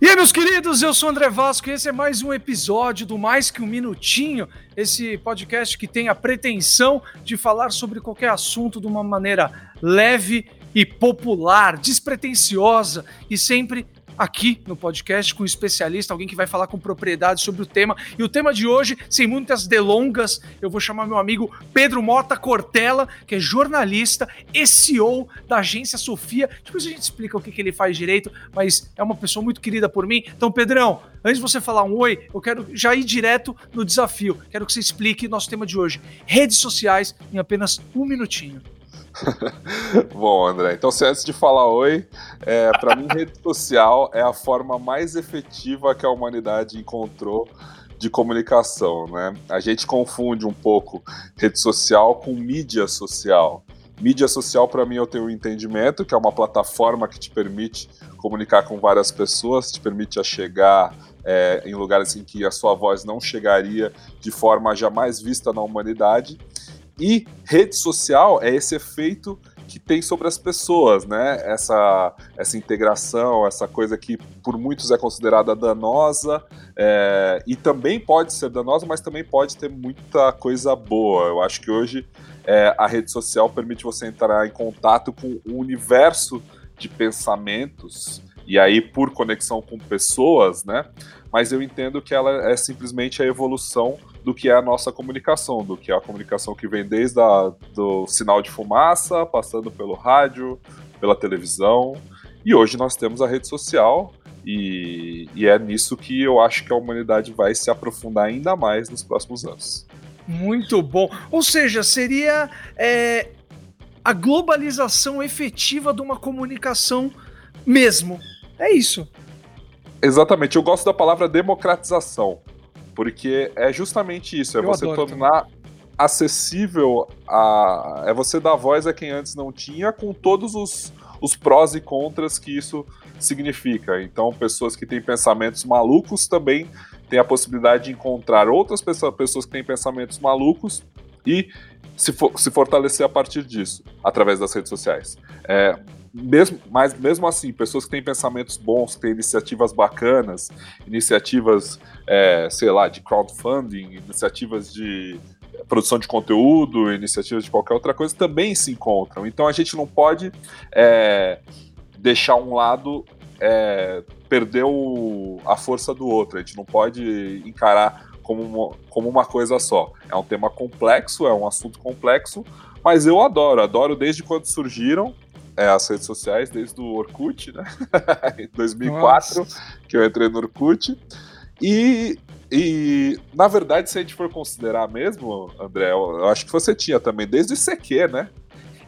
E aí, meus queridos, eu sou André Vasco e esse é mais um episódio do Mais Que Um Minutinho, esse podcast que tem a pretensão de falar sobre qualquer assunto de uma maneira leve e popular, despretensiosa e sempre aqui no podcast com um especialista, alguém que vai falar com propriedade sobre o tema. E o tema de hoje, sem muitas delongas, eu vou chamar meu amigo Pedro Mota Cortella, que é jornalista e CEO da agência Sofia. Depois a gente explica o que, que ele faz direito, mas é uma pessoa muito querida por mim. Então, Pedrão, antes de você falar um oi, eu quero já ir direto no desafio. Quero que você explique nosso tema de hoje: redes sociais em apenas um minutinho. Bom, André, então se antes de falar oi, é, para mim rede social é a forma mais efetiva que a humanidade encontrou de comunicação, né? A gente confunde um pouco rede social com mídia social. Mídia social, para mim, eu tenho um entendimento que é uma plataforma que te permite comunicar com várias pessoas, te permite chegar é, em lugares em que a sua voz não chegaria de forma jamais vista na humanidade. E rede social é esse efeito que tem sobre as pessoas, né? Essa, essa integração, essa coisa que por muitos é considerada danosa é, e também pode ser danosa, mas também pode ter muita coisa boa. Eu acho que hoje é, a rede social permite você entrar em contato com o universo de pensamentos e aí por conexão com pessoas, né? Mas eu entendo que ela é simplesmente a evolução do que é a nossa comunicação, do que é a comunicação que vem desde a, do sinal de fumaça, passando pelo rádio, pela televisão, e hoje nós temos a rede social, e, e é nisso que eu acho que a humanidade vai se aprofundar ainda mais nos próximos anos. Muito bom. Ou seja, seria é, a globalização efetiva de uma comunicação mesmo. É isso. Exatamente. Eu gosto da palavra democratização. Porque é justamente isso, é Eu você tornar também. acessível a. É você dar voz a quem antes não tinha, com todos os, os prós e contras que isso significa. Então, pessoas que têm pensamentos malucos também têm a possibilidade de encontrar outras pessoas, pessoas que têm pensamentos malucos e se, for, se fortalecer a partir disso, através das redes sociais. É, mesmo, mas mesmo assim, pessoas que têm pensamentos bons, que têm iniciativas bacanas, iniciativas, é, sei lá, de crowdfunding, iniciativas de produção de conteúdo, iniciativas de qualquer outra coisa, também se encontram. Então a gente não pode é, deixar um lado é, perder o, a força do outro, a gente não pode encarar como uma, como uma coisa só. É um tema complexo, é um assunto complexo, mas eu adoro, adoro desde quando surgiram é, as redes sociais desde o Orkut, né? em 2004, Nossa. que eu entrei no Orkut. E, e, na verdade, se a gente for considerar mesmo, André, eu, eu acho que você tinha também, desde o ICQ, né?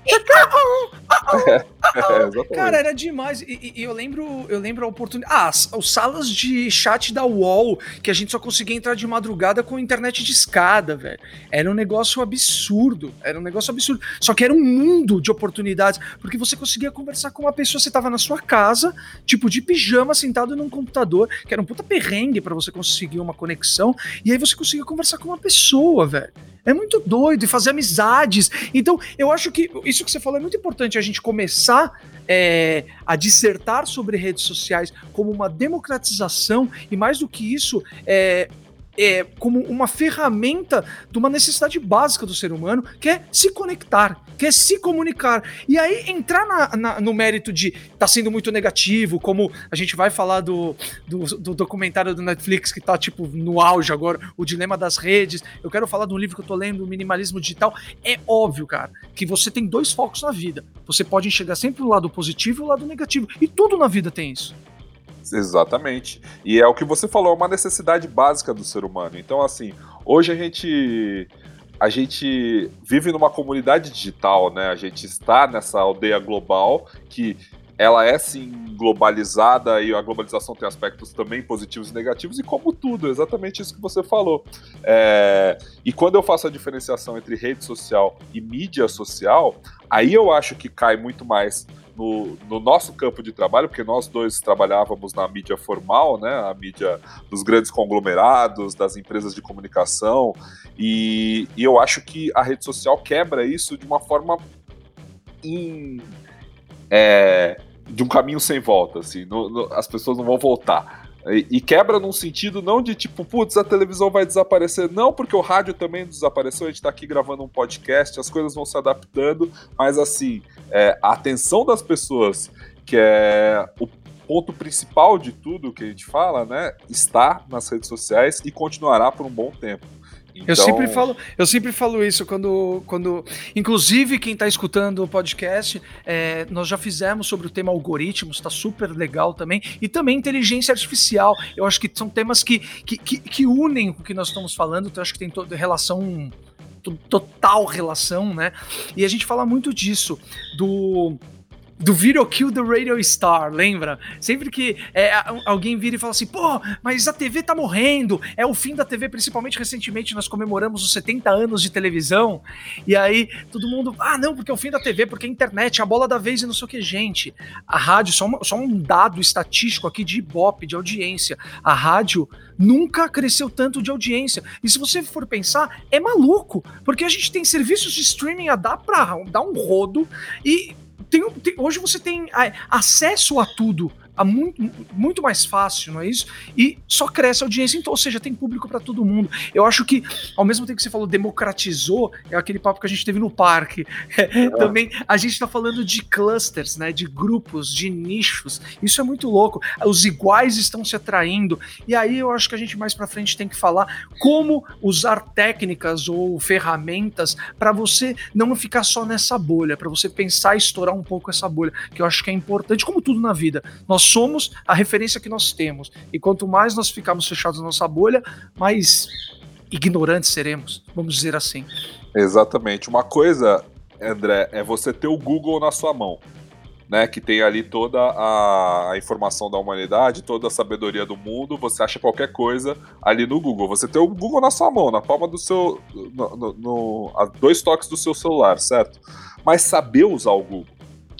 Cara, era demais. E, e, eu lembro, eu lembro a oportunidade. Ah, as, as, salas de chat da UOL, que a gente só conseguia entrar de madrugada com internet de escada, velho. Era um negócio absurdo. Era um negócio absurdo. Só que era um mundo de oportunidades, porque você conseguia conversar com uma pessoa, você tava na sua casa, tipo de pijama, sentado num computador, que era um puta perrengue para você conseguir uma conexão, e aí você conseguia conversar com uma pessoa, velho. É muito doido e fazer amizades. Então, eu acho que isso que você falou é muito importante a gente começar é, a dissertar sobre redes sociais como uma democratização e, mais do que isso, é, é, como uma ferramenta de uma necessidade básica do ser humano, que é se conectar, que é se comunicar. E aí entrar na, na, no mérito de tá sendo muito negativo, como a gente vai falar do, do, do, documentário do Netflix que tá tipo no auge agora, o dilema das redes. Eu quero falar de um livro que eu tô lendo, o Minimalismo Digital. É óbvio, cara, que você tem dois focos na vida. Você pode enxergar sempre o lado positivo e o lado negativo. E tudo na vida tem isso. Exatamente. E é o que você falou, é uma necessidade básica do ser humano. Então, assim, hoje a gente a gente vive numa comunidade digital, né? A gente está nessa aldeia global que ela é sim globalizada e a globalização tem aspectos também positivos e negativos, e como tudo, exatamente isso que você falou. É, e quando eu faço a diferenciação entre rede social e mídia social, aí eu acho que cai muito mais no, no, nosso campo de trabalho, porque nós dois trabalhávamos na mídia formal, né, a mídia dos grandes conglomerados, das empresas de comunicação, e, e eu acho que a rede social quebra isso de uma forma in, é, de um caminho sem volta, assim, no, no, as pessoas não vão voltar. E, quebra num sentido não de tipo, putz, a televisão vai desaparecer, não, porque o rádio também desapareceu, a gente tá aqui gravando um podcast, as coisas vão se adaptando, mas assim, é, a atenção das pessoas, que é o ponto principal de tudo que a gente fala, né, está nas redes sociais e continuará por um bom tempo. Então... Eu sempre falo, eu sempre falo isso quando, quando, inclusive quem está escutando o podcast, é, nós já fizemos sobre o tema algoritmos, está super legal também, e também inteligência artificial. Eu acho que são temas que, que, que, que unem o que nós estamos falando. Então acho que tem toda relação, total relação, né? E a gente fala muito disso do do Video Kill the Radio Star, lembra? Sempre que é, alguém vira e fala assim, pô, mas a TV tá morrendo, é o fim da TV, principalmente recentemente nós comemoramos os 70 anos de televisão, e aí todo mundo, ah, não, porque é o fim da TV, porque a internet, a bola da vez e não sei o que, gente. A rádio, só, uma, só um dado estatístico aqui de Ibope, de audiência, a rádio nunca cresceu tanto de audiência. E se você for pensar, é maluco, porque a gente tem serviços de streaming a dar pra dar um rodo e tem, tem, hoje você tem é, acesso a tudo a muito, muito mais fácil, não é isso? E só cresce a audiência, então, ou seja, tem público para todo mundo. Eu acho que, ao mesmo tempo que você falou democratizou, é aquele papo que a gente teve no parque. É. Também a gente está falando de clusters, né? De grupos, de nichos. Isso é muito louco. Os iguais estão se atraindo. E aí eu acho que a gente mais para frente tem que falar como usar técnicas ou ferramentas para você não ficar só nessa bolha, para você pensar e estourar um pouco essa bolha, que eu acho que é importante, como tudo na vida. Nós somos a referência que nós temos. E quanto mais nós ficarmos fechados na nossa bolha, mais ignorantes seremos, vamos dizer assim. Exatamente. Uma coisa, André, é você ter o Google na sua mão. Né, que tem ali toda a, informação da humanidade, toda a sabedoria do mundo, você acha qualquer coisa ali no Google. Você tem o Google na sua mão, na palma do seu. No, no, no, a dois toques do seu celular, certo? Mas saber usar o Google,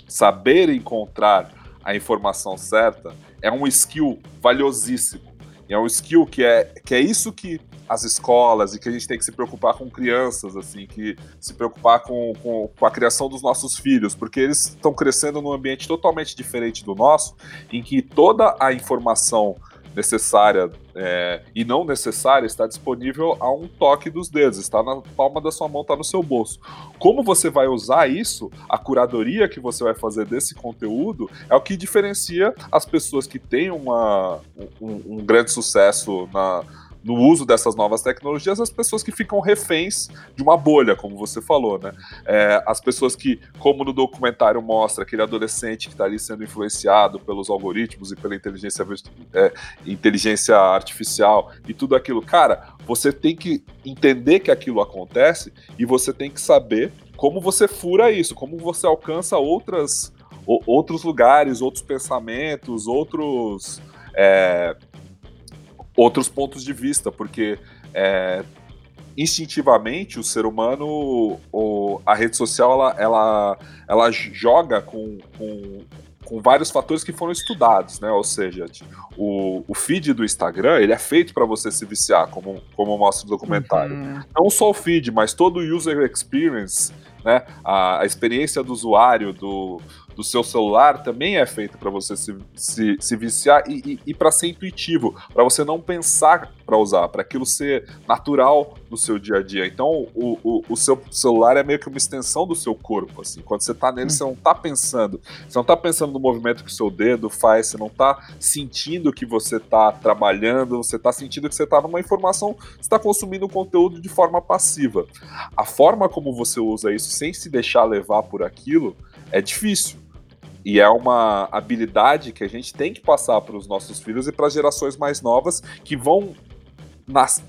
saber encontrar a informação certa é um skill valiosíssimo. E é um skill que é, que é isso que as escolas e que a gente tem que se preocupar com crianças, assim, que se preocupar com, com, com a criação dos nossos filhos, porque eles estão crescendo num ambiente totalmente diferente do nosso, em que toda a informação necessária é, e não necessária está disponível a um toque dos dedos, está na palma da sua mão, está no seu bolso. Como você vai usar isso, a curadoria que você vai fazer desse conteúdo é o que diferencia as pessoas que têm uma, um, um grande sucesso na no uso dessas novas tecnologias as pessoas que ficam reféns de uma bolha, como você falou, né? É, as pessoas que, como no documentário mostra, aquele adolescente que está ali sendo influenciado pelos algoritmos e pela inteligência, é, inteligência artificial e tudo aquilo. Cara, você tem que entender que aquilo acontece e você tem que saber como você fura isso, como você alcança outras, outros lugares, outros pensamentos, outros. É, outros pontos de vista, porque é, instintivamente o ser humano, o, a rede social, ela, ela, ela joga com, com, com vários fatores que foram estudados, né? Ou seja, o, o feed do Instagram ele é feito para você se viciar, como, como mostra o documentário. Uhum. Não só o feed, mas todo o user experience, né? A, a experiência do usuário, do, do seu celular também é feito para você se, se, se, viciar e, e, e para ser intuitivo, para você não pensar para usar, para aquilo ser natural no seu dia a dia. Então, o, o, o, seu celular é meio que uma extensão do seu corpo. Assim. Quando você está nele, você não está pensando. Você não está pensando no movimento que o seu dedo faz, você não está sentindo que você está trabalhando, você está sentindo que você está numa informação, você está consumindo conteúdo de forma passiva. A forma como você usa isso sem se deixar levar por aquilo é difícil. E é uma habilidade que a gente tem que passar para os nossos filhos e para as gerações mais novas que vão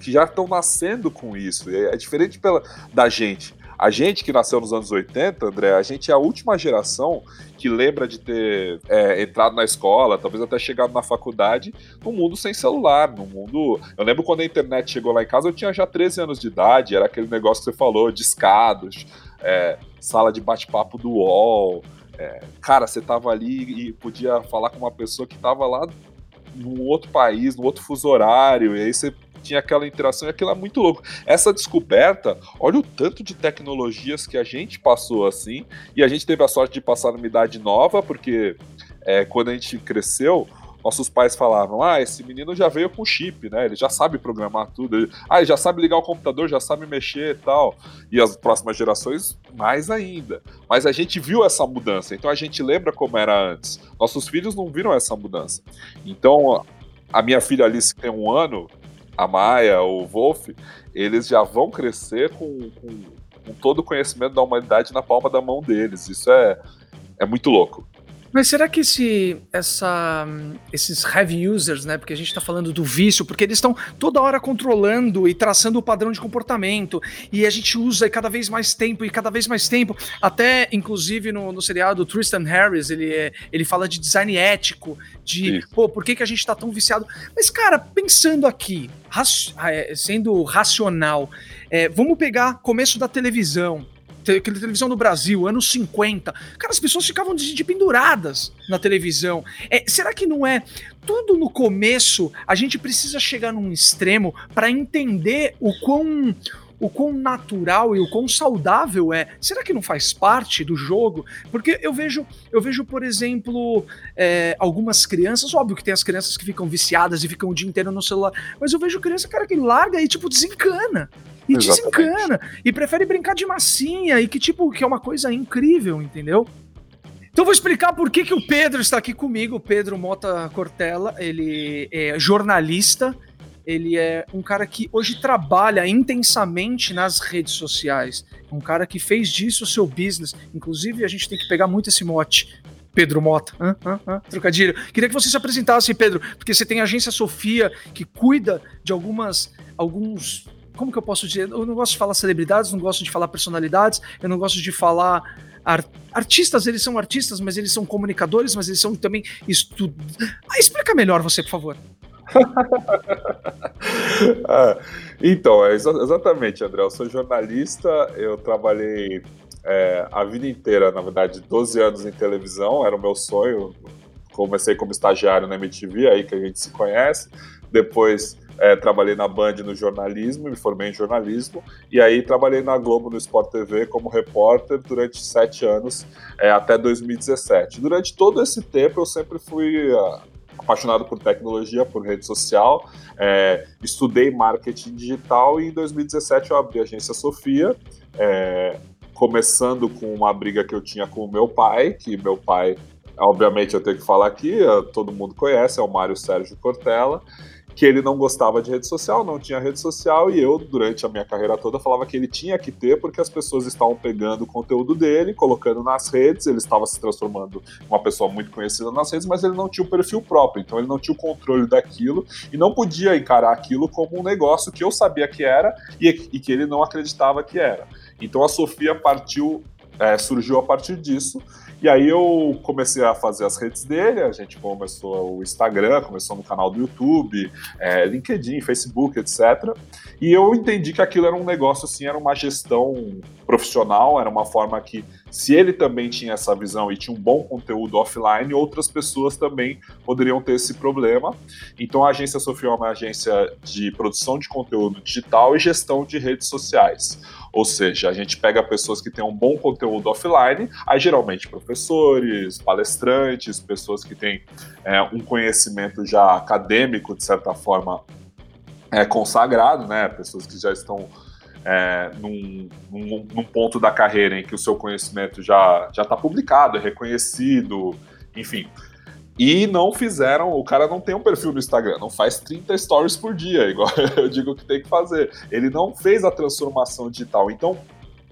que já estão nascendo com isso. É, é diferente pela, da gente. A gente que nasceu nos anos 80, André, a gente é a última geração que lembra de ter é, entrado na escola, talvez até chegado na faculdade, num mundo sem celular, num mundo. Eu lembro quando a internet chegou lá em casa, eu tinha já 13 anos de idade, era aquele negócio que você falou, discados, é, sala de bate-papo do UOL. É, cara, você tava ali e podia falar com uma pessoa que tava lá num outro país, num outro fuso horário, e aí você tinha aquela interação e aquilo é muito louco. Essa descoberta, olha o tanto de tecnologias que a gente passou assim, e a gente teve a sorte de passar numa idade nova, porque é, quando a gente cresceu, nossos pais falavam: ah, esse menino já veio com chip, né? Ele já sabe programar tudo. Ele, ah, ele já sabe ligar o computador, já sabe mexer e tal. E as próximas gerações, mais ainda. Mas a gente viu essa mudança, então a gente lembra como era antes. Nossos filhos não viram essa mudança. Então, a minha filha Alice, que tem um ano, a Maia, o Wolf, eles já vão crescer com, com, com todo o conhecimento da humanidade na palma da mão deles. Isso é, é muito louco. Mas será que esse, essa, esses heavy users, né? Porque a gente está falando do vício, porque eles estão toda hora controlando e traçando o padrão de comportamento, e a gente usa cada vez mais tempo e cada vez mais tempo. Até, inclusive, no, no seriado Tristan Harris, ele, é, ele fala de design ético, de Isso. pô, por que, que a gente está tão viciado? Mas, cara, pensando aqui, é, sendo racional, é, vamos pegar começo da televisão televisão no Brasil, anos 50. Cara, as pessoas ficavam de, de penduradas na televisão. É, será que não é tudo no começo? A gente precisa chegar num extremo para entender o quão o quão natural e o quão saudável é. Será que não faz parte do jogo? Porque eu vejo, eu vejo, por exemplo, é, algumas crianças, óbvio que tem as crianças que ficam viciadas e ficam o dia inteiro no celular, mas eu vejo criança, cara, que larga e tipo desencana. E Exatamente. desencana. E prefere brincar de massinha e que, tipo, que é uma coisa incrível, entendeu? Então vou explicar por que, que o Pedro está aqui comigo. O Pedro Mota Cortella, ele é jornalista, ele é um cara que hoje trabalha intensamente nas redes sociais. Um cara que fez disso o seu business. Inclusive, a gente tem que pegar muito esse mote. Pedro Mota, hã, hã, hã, trocadilho. Queria que você se apresentasse, Pedro, porque você tem a agência Sofia que cuida de algumas alguns como que eu posso dizer? Eu não gosto de falar celebridades, não gosto de falar personalidades, eu não gosto de falar art artistas, eles são artistas, mas eles são comunicadores, mas eles são também estudos. Ah, explica melhor você, por favor. ah, então, é exa exatamente, André. Eu sou jornalista, eu trabalhei é, a vida inteira, na verdade, 12 anos em televisão, era o meu sonho. Comecei como estagiário na MTV, aí que a gente se conhece. Depois é, trabalhei na Band no jornalismo, me formei em jornalismo, e aí trabalhei na Globo no Sport TV como repórter durante sete anos, é, até 2017. Durante todo esse tempo eu sempre fui uh, apaixonado por tecnologia, por rede social, é, estudei marketing digital e em 2017 eu abri a agência Sofia, é, começando com uma briga que eu tinha com o meu pai, que meu pai, obviamente eu tenho que falar aqui, todo mundo conhece, é o Mário Sérgio Cortella, que ele não gostava de rede social, não tinha rede social, e eu, durante a minha carreira toda, falava que ele tinha que ter, porque as pessoas estavam pegando o conteúdo dele, colocando nas redes, ele estava se transformando em uma pessoa muito conhecida nas redes, mas ele não tinha o perfil próprio, então ele não tinha o controle daquilo e não podia encarar aquilo como um negócio que eu sabia que era e, e que ele não acreditava que era. Então a Sofia partiu, é, surgiu a partir disso, e aí eu comecei a fazer as redes dele, a gente começou o Instagram, começou no canal do YouTube, é, LinkedIn, Facebook, etc. E eu entendi que aquilo era um negócio, assim, era uma gestão profissional, era uma forma que, se ele também tinha essa visão e tinha um bom conteúdo offline, outras pessoas também poderiam ter esse problema. Então a agência Sofia é uma agência de produção de conteúdo digital e gestão de redes sociais. Ou seja, a gente pega pessoas que têm um bom conteúdo offline, aí geralmente professores, palestrantes, pessoas que têm é, um conhecimento já acadêmico, de certa forma, é, consagrado, né? Pessoas que já estão é, num, num, num, ponto da carreira em que o seu conhecimento já está publicado, é reconhecido, enfim. E não fizeram, o cara não tem um perfil no Instagram, não faz 30 stories por dia, igual eu digo que tem que fazer. Ele não fez a transformação digital. Então,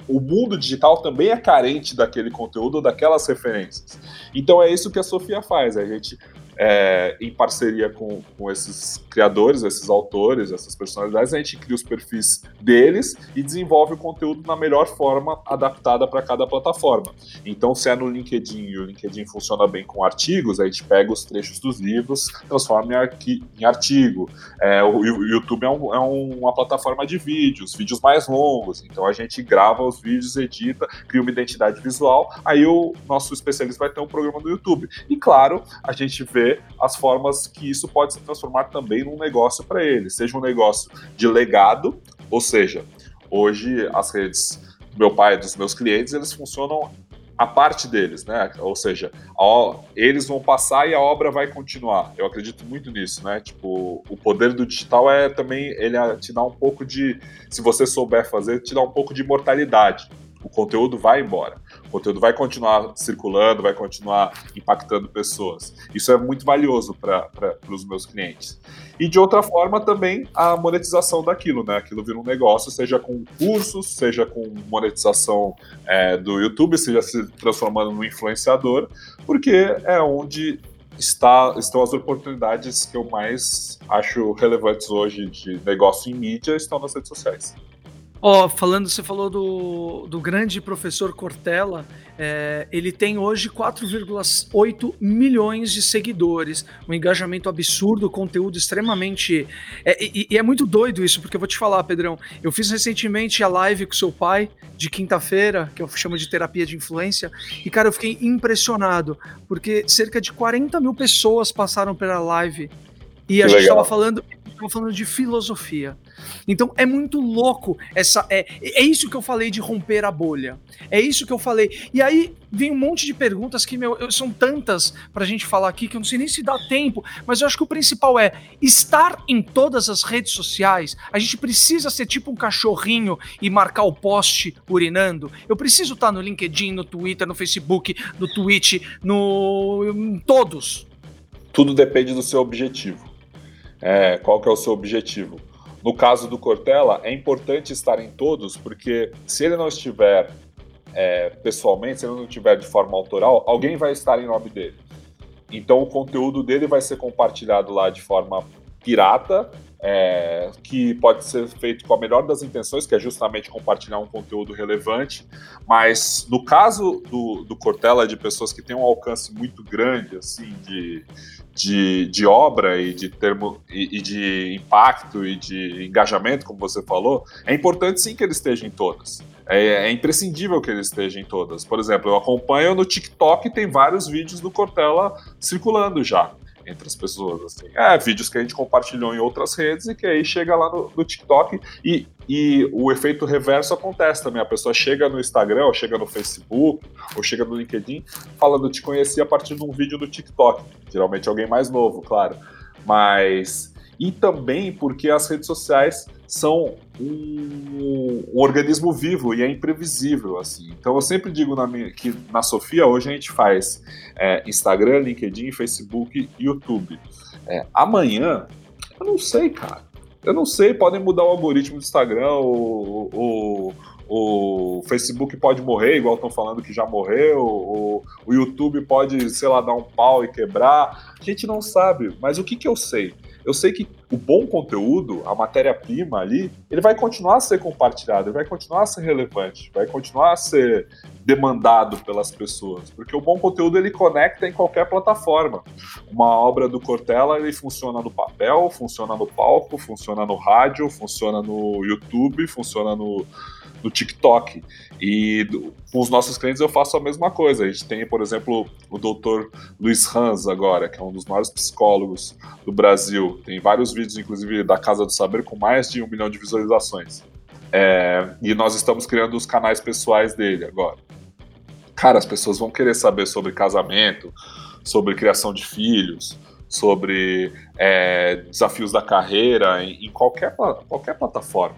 o mundo digital também é carente daquele conteúdo, daquelas referências. Então é isso que a Sofia faz. A gente é, em parceria com, com esses criadores, esses autores, essas personalidades, a gente cria os perfis deles e desenvolve o conteúdo na melhor forma adaptada para cada plataforma. Então, se é no LinkedIn e o LinkedIn funciona bem com artigos, a gente pega os trechos dos livros, transforma em, em artigo. É, o, o, YouTube é, um, é, uma plataforma de vídeos, vídeos mais longos, então a gente grava os vídeos, edita, cria uma identidade visual, aí o nosso especialista vai ter um programa no YouTube. E claro, a gente vê as formas que isso pode se transformar também num negócio para ele, seja um negócio de legado, ou seja, hoje as redes do meu pai e dos meus clientes, eles funcionam a parte deles, né? Ou seja, a, eles vão passar e a obra vai continuar. Eu acredito muito nisso, né? Tipo, o poder do digital é também ele te dá um pouco de, se você souber fazer, te dá um pouco de imortalidade o conteúdo vai embora. O conteúdo vai continuar circulando, vai continuar impactando pessoas. Isso é muito valioso para os meus clientes. E de outra forma também a monetização daquilo, né? Aquilo vira um negócio, seja com cursos, seja com monetização é, do YouTube, seja se transformando no influenciador, porque é onde está, estão as oportunidades que eu mais acho relevantes hoje de negócio em mídia, estão nas redes sociais. Ó, oh, falando, você falou do, do grande professor Cortella, é, ele tem hoje 4,8 milhões de seguidores, um engajamento absurdo, conteúdo extremamente. É, e, e, é muito doido isso, porque eu vou te falar, Pedrão. Eu fiz recentemente a live com seu pai, de quinta-feira, que eu chamo de terapia de influência, e cara, eu fiquei impressionado, porque cerca de 40 mil pessoas passaram pela live. E que a gente estava falando, falando de filosofia. Então é muito louco essa. É, é isso que eu falei de romper a bolha. É isso que eu falei. E aí vem um monte de perguntas que, meu, são tantas pra gente falar aqui que eu não sei nem se dá tempo, mas eu acho que o principal é estar em todas as redes sociais. A gente precisa ser tipo um cachorrinho e marcar o post urinando. Eu preciso estar no LinkedIn, no Twitter, no Facebook, no Twitch, no. todos. Tudo depende do seu objetivo. É, qual que é o seu objetivo? No caso do Cortella, é importante estar em todos, porque se ele não estiver é, pessoalmente, se ele não estiver de forma autoral, alguém vai estar em nome dele. Então o conteúdo dele vai ser compartilhado lá de forma pirata, é, que pode ser feito com a melhor das intenções, que é justamente compartilhar um conteúdo relevante, mas no caso do, do Cortella, de pessoas que têm um alcance muito grande, assim, de, de, de obra e de termo e, e, de impacto e de engajamento, como você falou, é importante sim que ele esteja em todas. É, é, imprescindível que ele esteja em todas. Por exemplo, eu acompanho no TikTok tem vários vídeos do Cortella circulando já entre as pessoas. Assim. É, vídeos que a gente compartilhou em outras redes e que aí chega lá no, no TikTok e, e o efeito reverso acontece também. A pessoa chega no Instagram, ou chega no Facebook, ou chega no LinkedIn, falando te conheci a partir de um vídeo do TikTok. Geralmente alguém mais novo, claro. Mas. E também porque as redes sociais são um, um, organismo vivo e é imprevisível, assim. Então eu sempre digo na minha, que na Sofia hoje a gente faz é, Instagram, LinkedIn, Facebook YouTube. É, amanhã, eu não sei, cara. Eu não sei, podem mudar o algoritmo do Instagram, o, o, o Facebook pode morrer, igual estão falando que já morreu, o, o YouTube pode, sei lá, dar um pau e quebrar. A gente não sabe, mas o que, que eu sei? Eu sei que o bom conteúdo, a matéria-prima ali, ele vai continuar a ser compartilhado, ele vai continuar a ser relevante, vai continuar a ser demandado pelas pessoas, porque o bom conteúdo ele conecta em qualquer plataforma. Uma obra do Cortella ele funciona no papel, funciona no palco, funciona no rádio, funciona no YouTube, funciona no no TikTok. E com os nossos clientes eu faço a mesma coisa. A gente tem, por exemplo, o doutor Luiz Hans agora, que é um dos maiores psicólogos do Brasil. Tem vários vídeos, inclusive, da Casa do Saber, com mais de um milhão de visualizações. É, e nós estamos criando os canais pessoais dele agora. Cara, as pessoas vão querer saber sobre casamento, sobre criação de filhos, sobre é, desafios da carreira em, em qualquer, qualquer plataforma.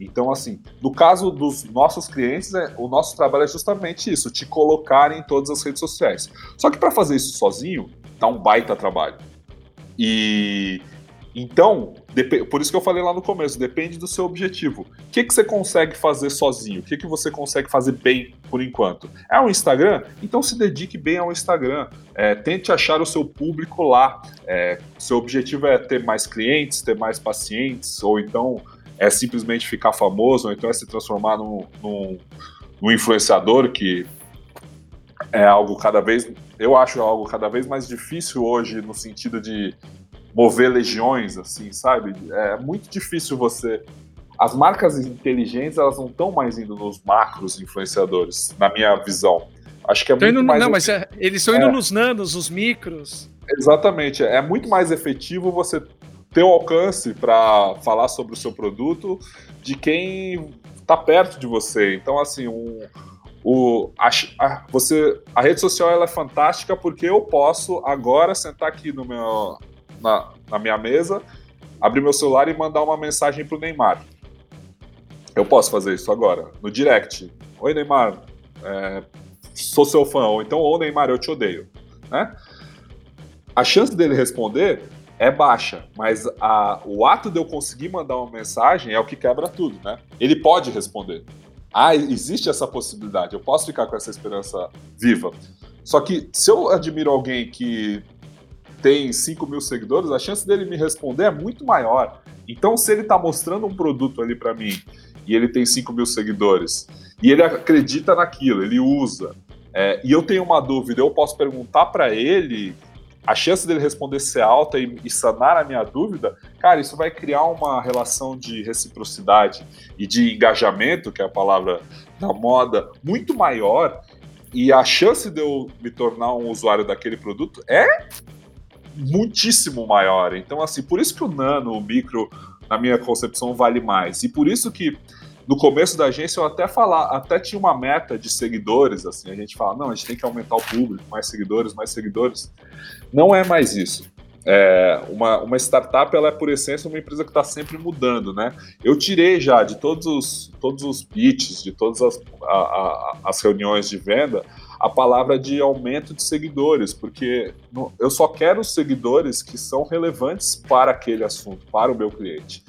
Então, assim, no caso dos nossos clientes, é, o nosso trabalho é justamente isso, te colocar em todas as redes sociais. Só que para fazer isso sozinho, dá um baita trabalho. E Então, por isso que eu falei lá no começo, depende do seu objetivo. O que, que você consegue fazer sozinho? O que, que você consegue fazer bem por enquanto? É o Instagram? Então se dedique bem ao Instagram. É, tente achar o seu público lá. É, seu objetivo é ter mais clientes, ter mais pacientes, ou então é simplesmente ficar famoso, ou então é se transformar num, num, num influenciador que é algo cada vez, eu acho algo cada vez mais difícil hoje no sentido de mover legiões, assim, sabe? É muito difícil você. As marcas inteligentes, elas não estão mais indo nos macros influenciadores, na minha visão. Acho que é muito indo, mais. Não, mas é, eles estão indo é, nos nanos, os micros. Exatamente. É muito mais efetivo você ter o alcance para falar sobre o seu produto de quem está perto de você. Então, assim, um, o, a, a, você, a rede social ela é fantástica porque eu posso agora sentar aqui no meu, na, na minha mesa, abrir meu celular e mandar uma mensagem pro Neymar. Eu posso fazer isso agora, no direct. Oi, Neymar, é, sou seu fã. Ou então, ô Neymar, eu te odeio. Né? A chance dele responder é baixa, mas a, o ato de eu conseguir mandar uma mensagem é o que quebra tudo, né? Ele pode responder. Ah, existe essa possibilidade, eu posso ficar com essa esperança viva. Só que se eu admiro alguém que tem 5 mil seguidores, a chance dele me responder é muito maior. Então, se ele está mostrando um produto ali para mim e ele tem 5 mil seguidores e ele acredita naquilo, ele usa, é, e eu tenho uma dúvida, eu posso perguntar para ele, a chance dele responder ser alta e, e sanar a minha dúvida, cara, isso vai criar uma relação de reciprocidade e de engajamento, que é a palavra da moda, muito maior. E a chance de eu me tornar um usuário daquele produto é muitíssimo maior. Então, assim, por isso que o nano, o micro, na minha concepção, vale mais. E por isso que no começo da agência eu até falar, até tinha uma meta de seguidores, assim, a gente fala, não, a gente tem que aumentar o público, mais seguidores, mais seguidores. Não é mais isso. É, uma, uma startup, ela é por essência uma empresa que está sempre mudando, né? Eu tirei já de todos os, todos os pitches, de todas as, a, a, as reuniões de venda, a palavra de aumento de seguidores, porque eu só quero seguidores que são relevantes para aquele assunto, para o meu cliente.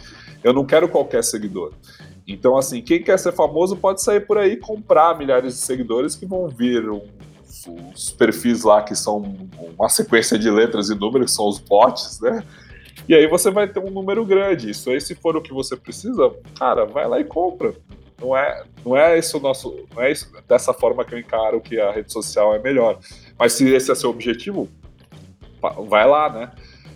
Eu não quero qualquer seguidor. Então, assim, quem quer ser famoso pode sair por aí comprar milhares de seguidores que vão vir um, os perfis lá que são uma sequência de letras e números, que são os bots, né? E aí você vai ter um número grande. Isso aí, se for o que você precisa, cara, vai lá e compra não é, não é isso o nosso, não é isso, dessa forma que eu encaro que a rede social é melhor. Mas se esse é seu objetivo, vai lá, né?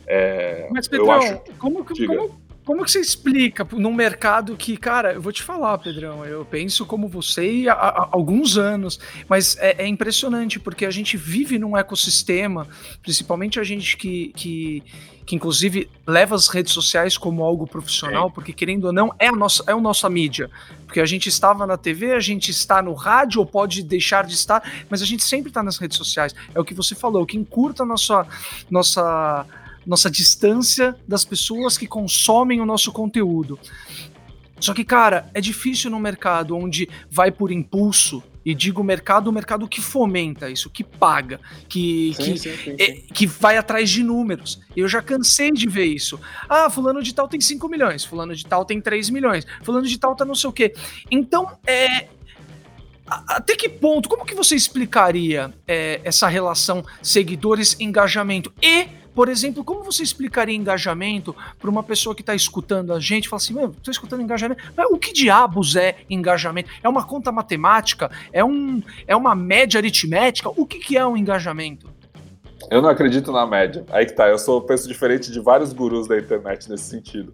É, Mas Pedrão, eu acho, como, como, como que você explica num mercado que, cara, eu vou te falar, Pedrão, eu penso como você há, há alguns anos, mas é, é, impressionante porque a gente vive num ecossistema, principalmente a gente que, que, que inclusive leva as redes sociais como algo profissional, é. porque querendo ou não, é a nossa, é a nossa mídia. Porque a gente estava na TV, a gente está no rádio, ou pode deixar de estar, mas a gente sempre está nas redes sociais. É o que você falou, o que encurta a nossa. nossa nossa distância das pessoas que consomem o nosso conteúdo. Só que, cara, é difícil no mercado onde vai por impulso, e digo mercado, o mercado que fomenta isso, que paga, que, sim, que, sim, sim, é, que vai atrás de números. Eu já cansei de ver isso. Ah, fulano de tal tem 5 milhões, fulano de tal tem 3 milhões, fulano de tal tá não sei o quê. Então, é, até que ponto, como que você explicaria é, essa relação seguidores-engajamento e por exemplo, como você explicaria engajamento para uma pessoa que está escutando a gente fala assim: estou escutando engajamento. Mas o que diabos é engajamento? É uma conta matemática? É, um, é uma média aritmética? O que, que é um engajamento? Eu não acredito na média. Aí que tá, eu sou penso diferente de vários gurus da internet nesse sentido.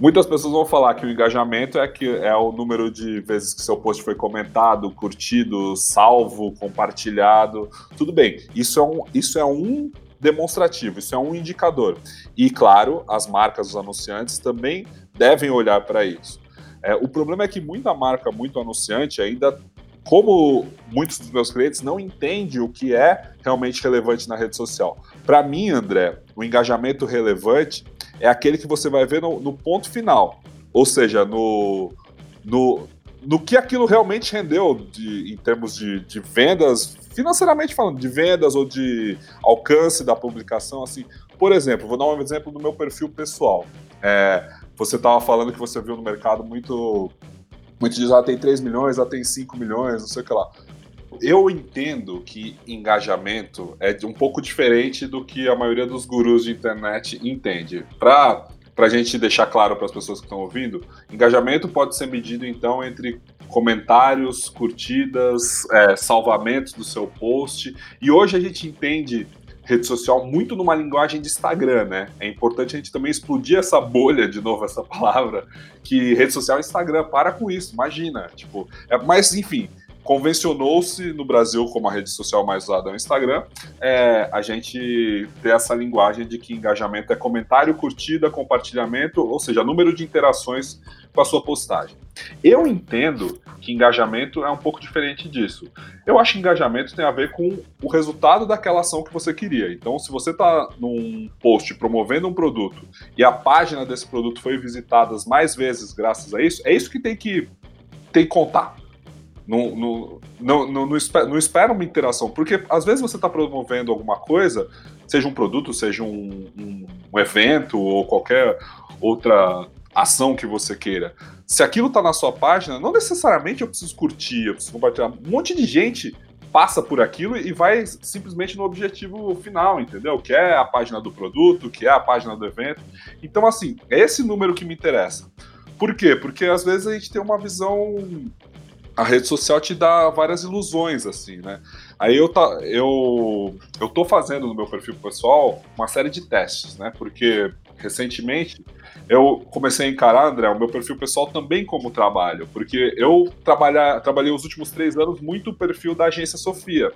Muitas pessoas vão falar que o engajamento é que é o número de vezes que seu post foi comentado, curtido, salvo, compartilhado. Tudo bem, isso é um, isso é um demonstrativo, isso é um indicador. E, claro, as marcas, os anunciantes também devem olhar para isso. É, o problema é que muita marca, muito anunciante, ainda, como muitos dos meus clientes, não entende o que é realmente relevante na rede social. Para mim, André, o engajamento relevante é aquele que você vai ver no, no ponto final, ou seja, no, no, no que aquilo realmente rendeu de, em termos de, de vendas financeiramente falando, de vendas ou de alcance da publicação, assim. por exemplo, vou dar um exemplo do meu perfil pessoal. É, você estava falando que você viu no mercado muito. Muito diz, ah, tem 3 milhões, ah, tem 5 milhões, não sei o que lá. Eu entendo que engajamento é um pouco diferente do que a maioria dos gurus de internet entende. Para para a gente deixar claro para as pessoas que estão ouvindo, engajamento pode ser medido então entre comentários, curtidas, é, salvamentos do seu post. E hoje a gente entende rede social muito numa linguagem de Instagram, né? É importante a gente também explodir essa bolha, de novo, essa palavra, que rede social é Instagram, para com isso, imagina. Tipo, é, mas enfim, convencionou-se no Brasil como a rede social mais usada é o Instagram, é, a gente ter essa linguagem de que engajamento é comentário, curtida, compartilhamento, ou seja, número de interações com a sua postagem. Eu entendo que engajamento é um pouco diferente disso. Eu acho que engajamento tem a ver com o resultado daquela ação que você queria. Então, se você está num post promovendo um produto e a página desse produto foi visitada mais vezes graças a isso, é isso que tem que, tem que contar não, não, não, não, não, espera, não espera uma interação, porque às vezes você está promovendo alguma coisa, seja um produto, seja um, um, um, evento ou qualquer outra ação que você queira. Se aquilo está na sua página, não necessariamente eu preciso curtir, eu preciso compartilhar. Um monte de gente passa por aquilo e vai simplesmente no objetivo final, entendeu? Que é a página do produto, que é a página do evento. Então, assim, é esse número que me interessa. Por quê? Porque às vezes a gente tem uma visão a rede social te dá várias ilusões, assim, né? Aí eu, tá, eu, eu tô fazendo no meu perfil pessoal uma série de testes, né? Porque recentemente eu comecei a encarar, André, o meu perfil pessoal também como trabalho, porque eu trabalhar, trabalhei os últimos três anos muito o perfil da agência Sofia,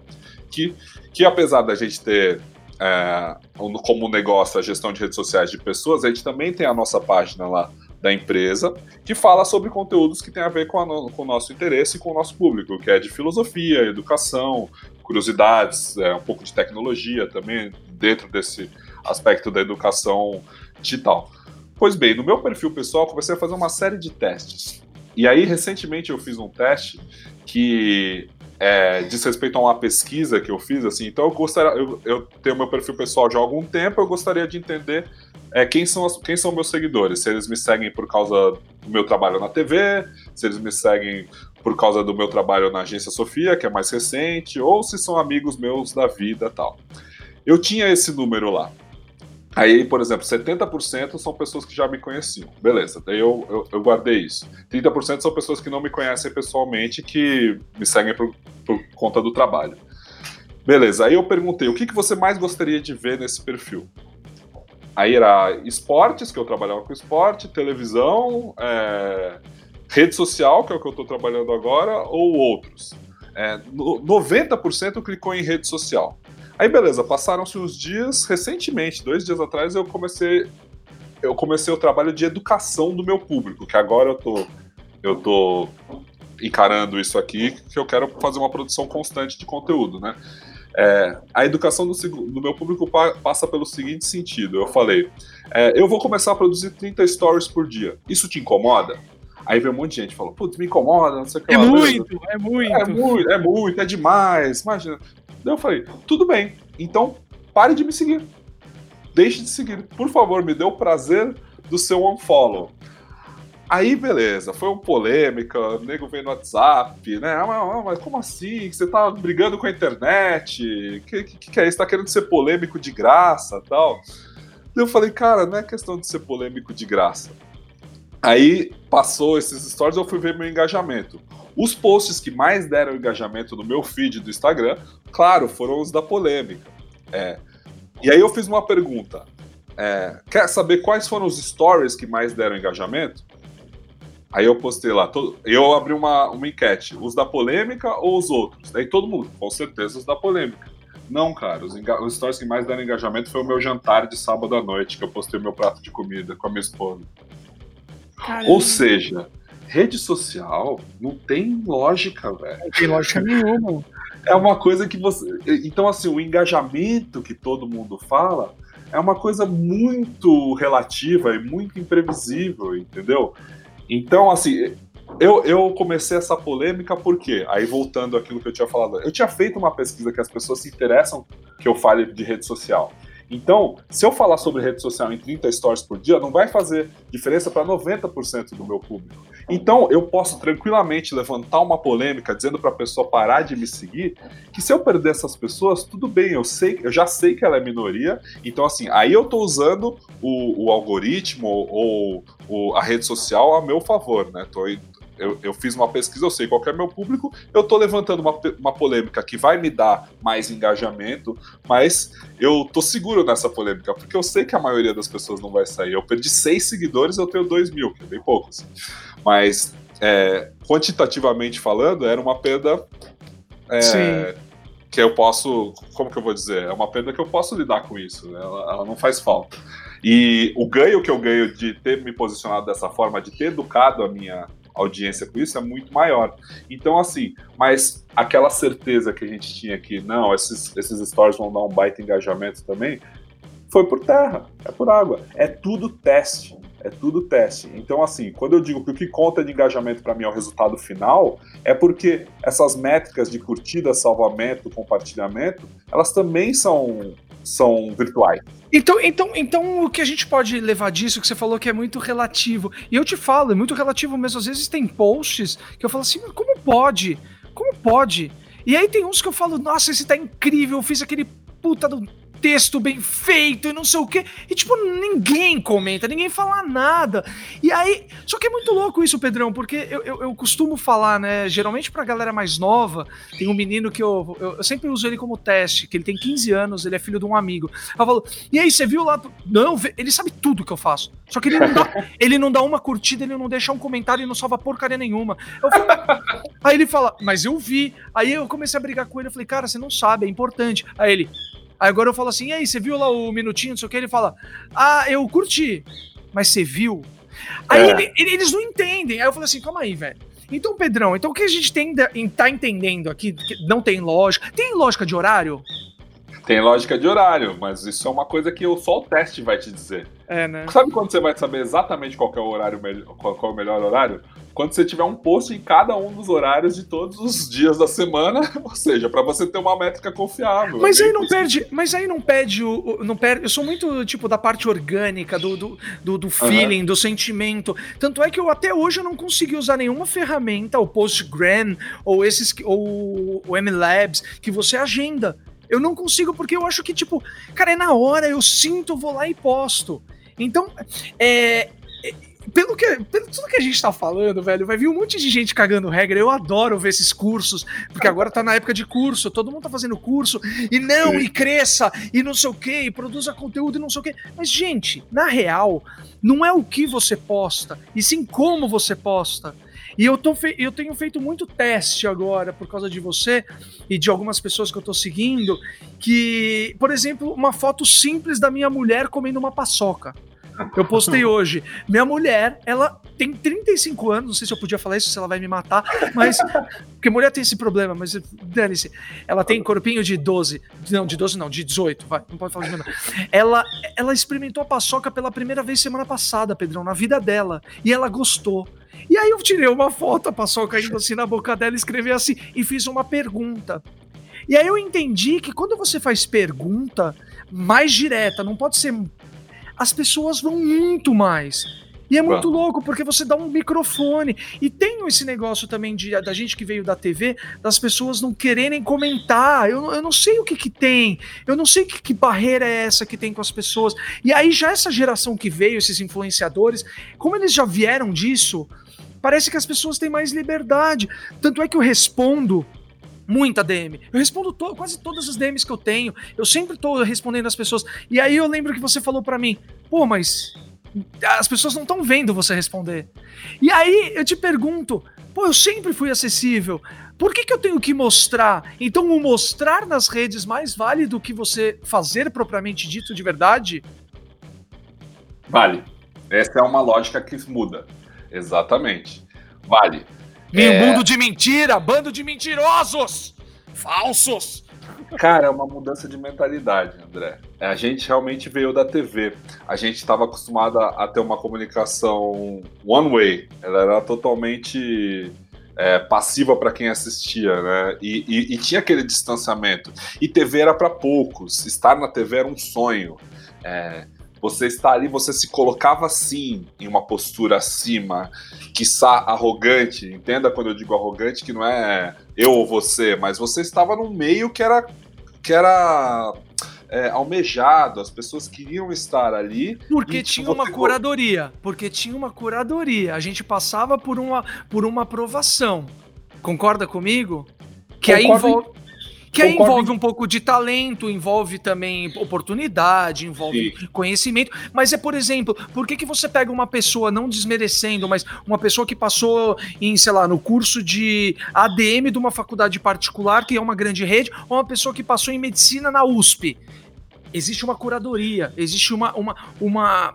que, que apesar da gente ter é, como negócio a gestão de redes sociais de pessoas, a gente também tem a nossa página lá da empresa, que fala sobre conteúdos que têm a ver com, a com o nosso interesse e com o nosso público, que é de filosofia, educação, curiosidades, é, um pouco de tecnologia também, dentro desse aspecto da educação digital. Pois bem, no meu perfil pessoal, comecei a fazer uma série de testes. E aí, recentemente, eu fiz um teste que é, diz respeito a uma pesquisa que eu fiz, assim, então eu gostaria, eu, eu tenho meu perfil pessoal já há algum tempo, eu gostaria de entender é, quem, são as, quem são meus seguidores, se eles me seguem por causa do meu trabalho na TV, se eles me seguem por causa do meu trabalho na agência Sofia, que é mais recente, ou se são amigos meus da vida tal. Eu tinha esse número lá. Aí, por exemplo, 70% são pessoas que já me conheciam. Beleza, daí eu, eu, eu, guardei isso. 30% são pessoas que não me conhecem pessoalmente, que me seguem por, por conta do trabalho. Beleza, aí eu perguntei, o que, que você mais gostaria de ver nesse perfil? Aí era esportes, que eu trabalhava com esporte, televisão, é, rede social, que é o que eu estou trabalhando agora, ou outros. É, 90% clicou em rede social. Aí beleza, passaram-se os dias, recentemente, dois dias atrás, eu comecei eu comecei o trabalho de educação do meu público, que agora eu tô, eu tô encarando isso aqui, que eu quero fazer uma produção constante de conteúdo, né? É, a educação do, do, meu público pa, passa pelo seguinte sentido: eu falei, é, eu vou começar a produzir 30 stories por dia. Isso te incomoda? Aí veio um monte de gente falou, putz, me incomoda, não sei o que. É muito, é muito. É muito, é muito, é demais, imagina. Daí eu falei, tudo bem, então pare de me seguir. Deixe de seguir. Por favor, me dê o prazer do seu unfollow. Aí, beleza, foi uma polêmica, o nego veio no WhatsApp, né? Ah, mas, como assim? Você tá brigando com a internet? Que, que, que é isso? Tá querendo ser polêmico de graça tal? Eu falei, cara, não é questão de ser polêmico de graça. Aí passou esses stories, eu fui ver meu engajamento. Os posts que mais deram engajamento no meu feed do Instagram, claro, foram os da polêmica. É. E aí eu fiz uma pergunta. É, quer saber quais foram os stories que mais deram engajamento? Aí eu postei lá, todo, eu abri uma, uma enquete, os da polêmica ou os outros? Daí todo mundo, com certeza os da polêmica. Não, cara, os, os stories que mais deram engajamento foi o meu jantar de sábado à noite, que eu postei meu prato de comida com a minha esposa. Caramba. Ou seja, rede social não tem lógica, velho. Não tem lógica nenhuma. É uma coisa que você. Então, assim, o engajamento que todo mundo fala é uma coisa muito relativa e muito imprevisível, entendeu? Então, assim, eu, eu comecei essa polêmica porque, aí voltando àquilo que eu tinha falado, eu tinha feito uma pesquisa que as pessoas se interessam que eu fale de rede social. Então, se eu falar sobre rede social em 30 stories por dia, não vai fazer diferença para 90% do meu público. Então, eu posso tranquilamente levantar uma polêmica dizendo para a pessoa parar de me seguir, que se eu perder essas pessoas, tudo bem, eu sei, eu já sei que ela é minoria. Então, assim, aí eu estou usando o, o algoritmo ou, ou, a rede social a meu favor, né? Tô, eu, eu, fiz uma pesquisa, eu sei qual é meu público, eu estou levantando uma, uma polêmica que vai me dar mais engajamento, mas eu tô seguro nessa polêmica, porque eu sei que a maioria das pessoas não vai sair. Eu perdi seis seguidores, eu tenho dois mil, que é bem pouco, assim. Mas, é, quantitativamente falando, era uma perda é, que eu posso, como que eu vou dizer? É uma perda que eu posso lidar com isso, né? ela, ela não faz falta. E o ganho que eu ganho de ter me posicionado dessa forma, de ter educado a minha audiência com isso é muito maior. Então, assim, mas aquela certeza que a gente tinha que, não, esses, esses stories vão dar um baita engajamento também, foi por terra, é por água. É tudo teste. É tudo teste. Então, assim, quando eu digo que o que conta de engajamento para mim é o resultado final, é porque essas métricas de curtida, salvamento, compartilhamento, elas também são, são virtuais. Então, então, então, o que a gente pode levar disso, que você falou que é muito relativo. E eu te falo, é muito relativo mesmo. Às vezes tem posts que eu falo assim, como pode? Como pode? E aí tem uns que eu falo, nossa, esse tá incrível, eu fiz aquele puta do texto bem feito e não sei o quê. E, tipo, ninguém comenta, ninguém fala nada. E aí. Só que é muito louco isso, Pedrão, porque eu, eu, eu costumo falar, né? Geralmente pra galera mais nova, tem um menino que eu, eu, eu, sempre uso ele como teste, que ele tem 15 anos, ele é filho de um amigo. Eu falo, e aí, você viu lá? Não, ele sabe tudo que eu faço. Só que ele não dá, ele não dá uma curtida, ele não deixa um comentário e não salva porcaria nenhuma. Falo, aí ele fala, mas eu vi. Aí eu comecei a brigar com ele, eu falei, cara, você não sabe, é importante. Aí ele, agora eu falo assim, e aí, você viu lá o minutinho, não sei o que? Ele fala, ah, eu curti, mas você viu? Aí é. ele, eles não entendem. Aí eu falo assim, calma aí, velho. Então, Pedrão, então o que a gente tem, tá entendendo aqui, que não tem lógica. Tem lógica de horário? Tem lógica de horário, mas isso é uma coisa que só o teste vai te dizer. É, né? Sabe quando você vai saber exatamente qual é o horário, qual é o melhor horário? Quando você tiver um post em cada um dos horários de todos os dias da semana, ou seja, para você ter uma métrica confiável. Mas aí não perde, mas aí não perde o, não perde, eu sou muito tipo da parte orgânica, do, do, do, do feeling, uhum. do sentimento. Tanto é que eu até hoje eu não consegui usar nenhuma ferramenta, o Postgram ou esses ou o MLabs que você agenda. Eu não consigo porque eu acho que tipo, cara, é na hora, eu sinto, vou lá e posto. Então, é, pelo que, pelo tudo que a gente tá falando, velho, vai vir um monte de gente cagando regra. Eu adoro ver esses cursos, porque agora tá na época de curso, todo mundo tá fazendo curso, e não, e cresça, e não sei o que, e produza conteúdo e não sei o que. Mas, gente, na real, não é o que você posta, e sim como você posta. E eu, tô eu tenho feito muito teste agora por causa de você e de algumas pessoas que eu tô seguindo. Que, por exemplo, uma foto simples da minha mulher comendo uma paçoca. Eu postei hoje. Minha mulher, ela tem 35 anos, não sei se eu podia falar isso, se ela vai me matar, mas. Porque mulher tem esse problema, mas dane-se. Ela tem corpinho de 12. Não, de 12 não, de 18. Vai, não pode falar de menor. Ela, ela experimentou a paçoca pela primeira vez semana passada, Pedrão, na vida dela. E ela gostou. E aí eu tirei uma foto, a paçoca indo assim na boca dela, escrevi assim e fiz uma pergunta. E aí eu entendi que quando você faz pergunta mais direta, não pode ser as pessoas vão muito mais. E é muito louco, porque você dá um microfone. E tem esse negócio também de, da gente que veio da TV, das pessoas não quererem comentar. Eu, eu não sei o que, que tem. Eu não sei que, que barreira é essa que tem com as pessoas. E aí, já essa geração que veio, esses influenciadores, como eles já vieram disso, parece que as pessoas têm mais liberdade. Tanto é que eu respondo muita DM. Eu respondo to quase todas as DMs que eu tenho. Eu sempre tô respondendo as pessoas. E aí eu lembro que você falou para mim, pô, mas as pessoas não estão vendo você responder. E aí eu te pergunto, pô, eu sempre fui acessível. Por que, que eu tenho que mostrar? Então, o mostrar nas redes mais vale do que você fazer propriamente dito de verdade? Vale. Essa é uma lógica que muda. Exatamente. Vale. Meio é... mundo de mentira, bando de mentirosos! Falsos! Cara, é uma mudança de mentalidade, André. A gente realmente veio da TV. A gente estava acostumado a, ter uma comunicação one way. Ela era totalmente é, passiva para quem assistia, né? E, e, e, tinha aquele distanciamento. E TV era para poucos. Estar na TV era um sonho. É, você está ali, você se colocava assim, em uma postura acima, quiçá arrogante. Entenda quando eu digo arrogante, que não é eu ou você, mas você estava num meio que era que era é, almejado, as pessoas queriam estar ali. Porque tinha uma curadoria. Porque tinha uma curadoria. A gente passava por uma, por uma aprovação. Concorda comigo? Que Concordo aí envolve. Que aí envolve um pouco de talento, envolve também oportunidade, envolve Sim. conhecimento. Mas é, por exemplo, por que, que você pega uma pessoa, não desmerecendo, mas uma pessoa que passou em, sei lá, no curso de ADM de uma faculdade particular, que é uma grande rede, ou uma pessoa que passou em medicina na USP? Existe uma curadoria, existe uma, uma, uma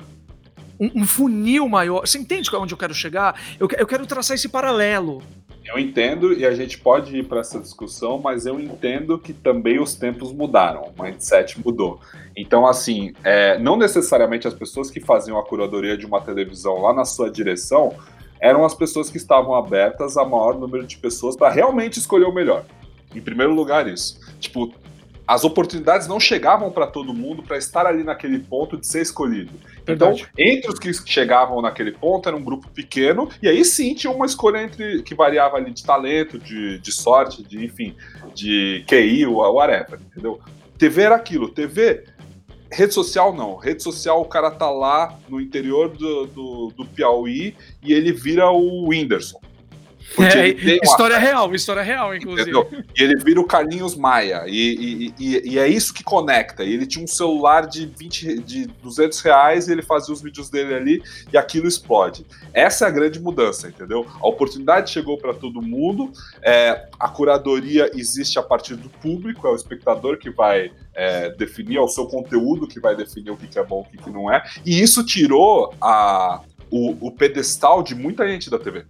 um, funil maior. Você entende onde eu quero chegar? Eu, eu quero traçar esse paralelo. Eu entendo e a gente pode ir para essa discussão, mas eu entendo que também os tempos mudaram, o mindset mudou. Então, assim, é, não necessariamente as pessoas que faziam a curadoria de uma televisão lá na sua direção eram as pessoas que estavam abertas a maior número de pessoas para realmente escolher o melhor. Em primeiro lugar, isso. Tipo, as oportunidades não chegavam para todo mundo para estar ali naquele ponto de ser escolhido. Então, Verdade. Então, entre os que chegavam naquele ponto, era um grupo pequeno, e aí sim tinha uma escolha entre que variava ali de talento, de, de sorte, de enfim, de QI, whatever, entendeu? TV era aquilo, TV. Rede social não. Rede social, o cara tá lá no interior do, do, do Piauí e ele vira o Whindersson. É, história real, história real, inclusive. Entendeu? E ele vira o Carlinhos Maia, e, e, e, e, é isso que conecta. E ele tinha um celular de 20, de 200 reais, e ele fazia os vídeos dele ali, e aquilo explode. Essa é a grande mudança, entendeu? A oportunidade chegou para todo mundo, é, a curadoria existe a partir do público, é o espectador que vai é, definir, é o seu conteúdo que vai definir o que, é bom e o que, que não é, e isso tirou a, o, o pedestal de muita gente da TV.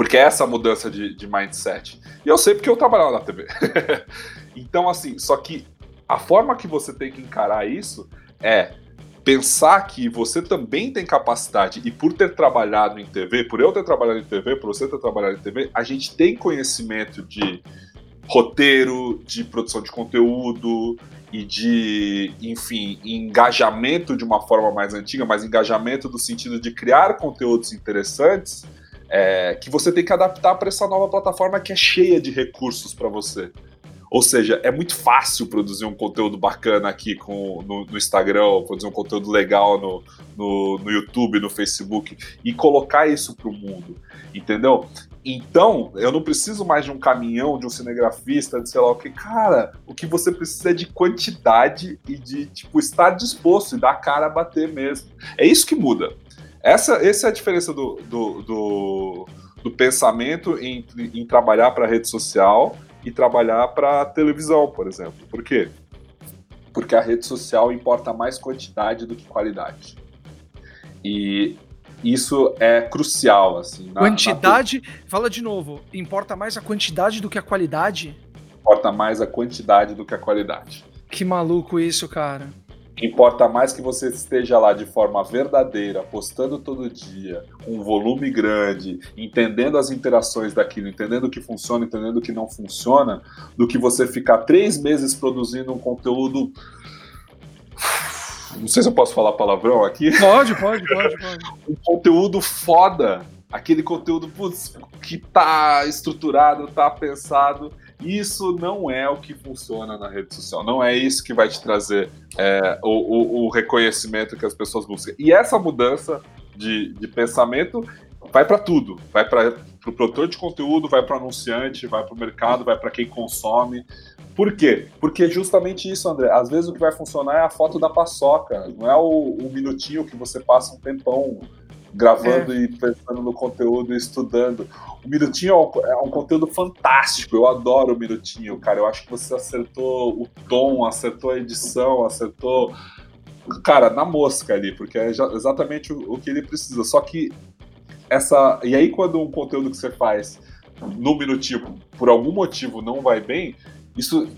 Porque é essa mudança de, de mindset. E eu sei porque eu trabalhava na TV. então, assim, só que a forma que você tem que encarar isso é pensar que você também tem capacidade, e por ter trabalhado em TV, por eu ter trabalhado em TV, por você ter trabalhado em TV, a gente tem conhecimento de roteiro, de produção de conteúdo e de, enfim, engajamento de uma forma mais antiga, mas engajamento do sentido de criar conteúdos interessantes é, que você tem que adaptar para essa nova plataforma que é cheia de recursos para você. Ou seja, é muito fácil produzir um conteúdo bacana aqui com, no, no Instagram, produzir um conteúdo legal no, no, no YouTube, no Facebook e colocar isso para o mundo, entendeu? Então, eu não preciso mais de um caminhão, de um cinegrafista, de sei lá o que. Cara, o que você precisa é de quantidade e de, tipo, estar disposto e dar a cara a bater mesmo. É isso que muda. Essa, essa é a diferença do, do, do, do pensamento em, em trabalhar para rede social e trabalhar para televisão, por exemplo. Por quê? Porque a rede social importa mais quantidade do que qualidade. E isso é crucial, assim. Na, quantidade, na... fala de novo, importa mais a quantidade do que a qualidade? Importa mais a quantidade do que a qualidade. Que maluco isso, cara. Importa mais que você esteja lá de forma verdadeira, postando todo dia, com um volume grande, entendendo as interações daquilo, entendendo o que funciona, entendendo o que não funciona, do que você ficar três meses produzindo um conteúdo. Não sei se eu posso falar palavrão aqui. Pode, pode, pode, pode. um conteúdo foda. Aquele conteúdo putz, que tá estruturado, tá pensado isso não é o que funciona na rede social. Não é isso que vai te trazer é, o, o, o, reconhecimento que as pessoas buscam. E essa mudança de, de pensamento vai para tudo. Vai para o pro produtor de conteúdo, vai para o anunciante, vai para o mercado, vai para quem consome. Por quê? Porque justamente isso, André. Às vezes o que vai funcionar é a foto da paçoca, não é o, o minutinho que você passa um tempão gravando é. e pensando no conteúdo e estudando. O Minutinho é um, é um, conteúdo fantástico, eu adoro o Minutinho, cara. Eu acho que você acertou o tom, acertou a edição, acertou. Cara, na mosca ali, porque é exatamente o, o que ele precisa. Só que essa. E aí, quando um conteúdo que você faz no Minutinho, por algum motivo, não vai bem, isso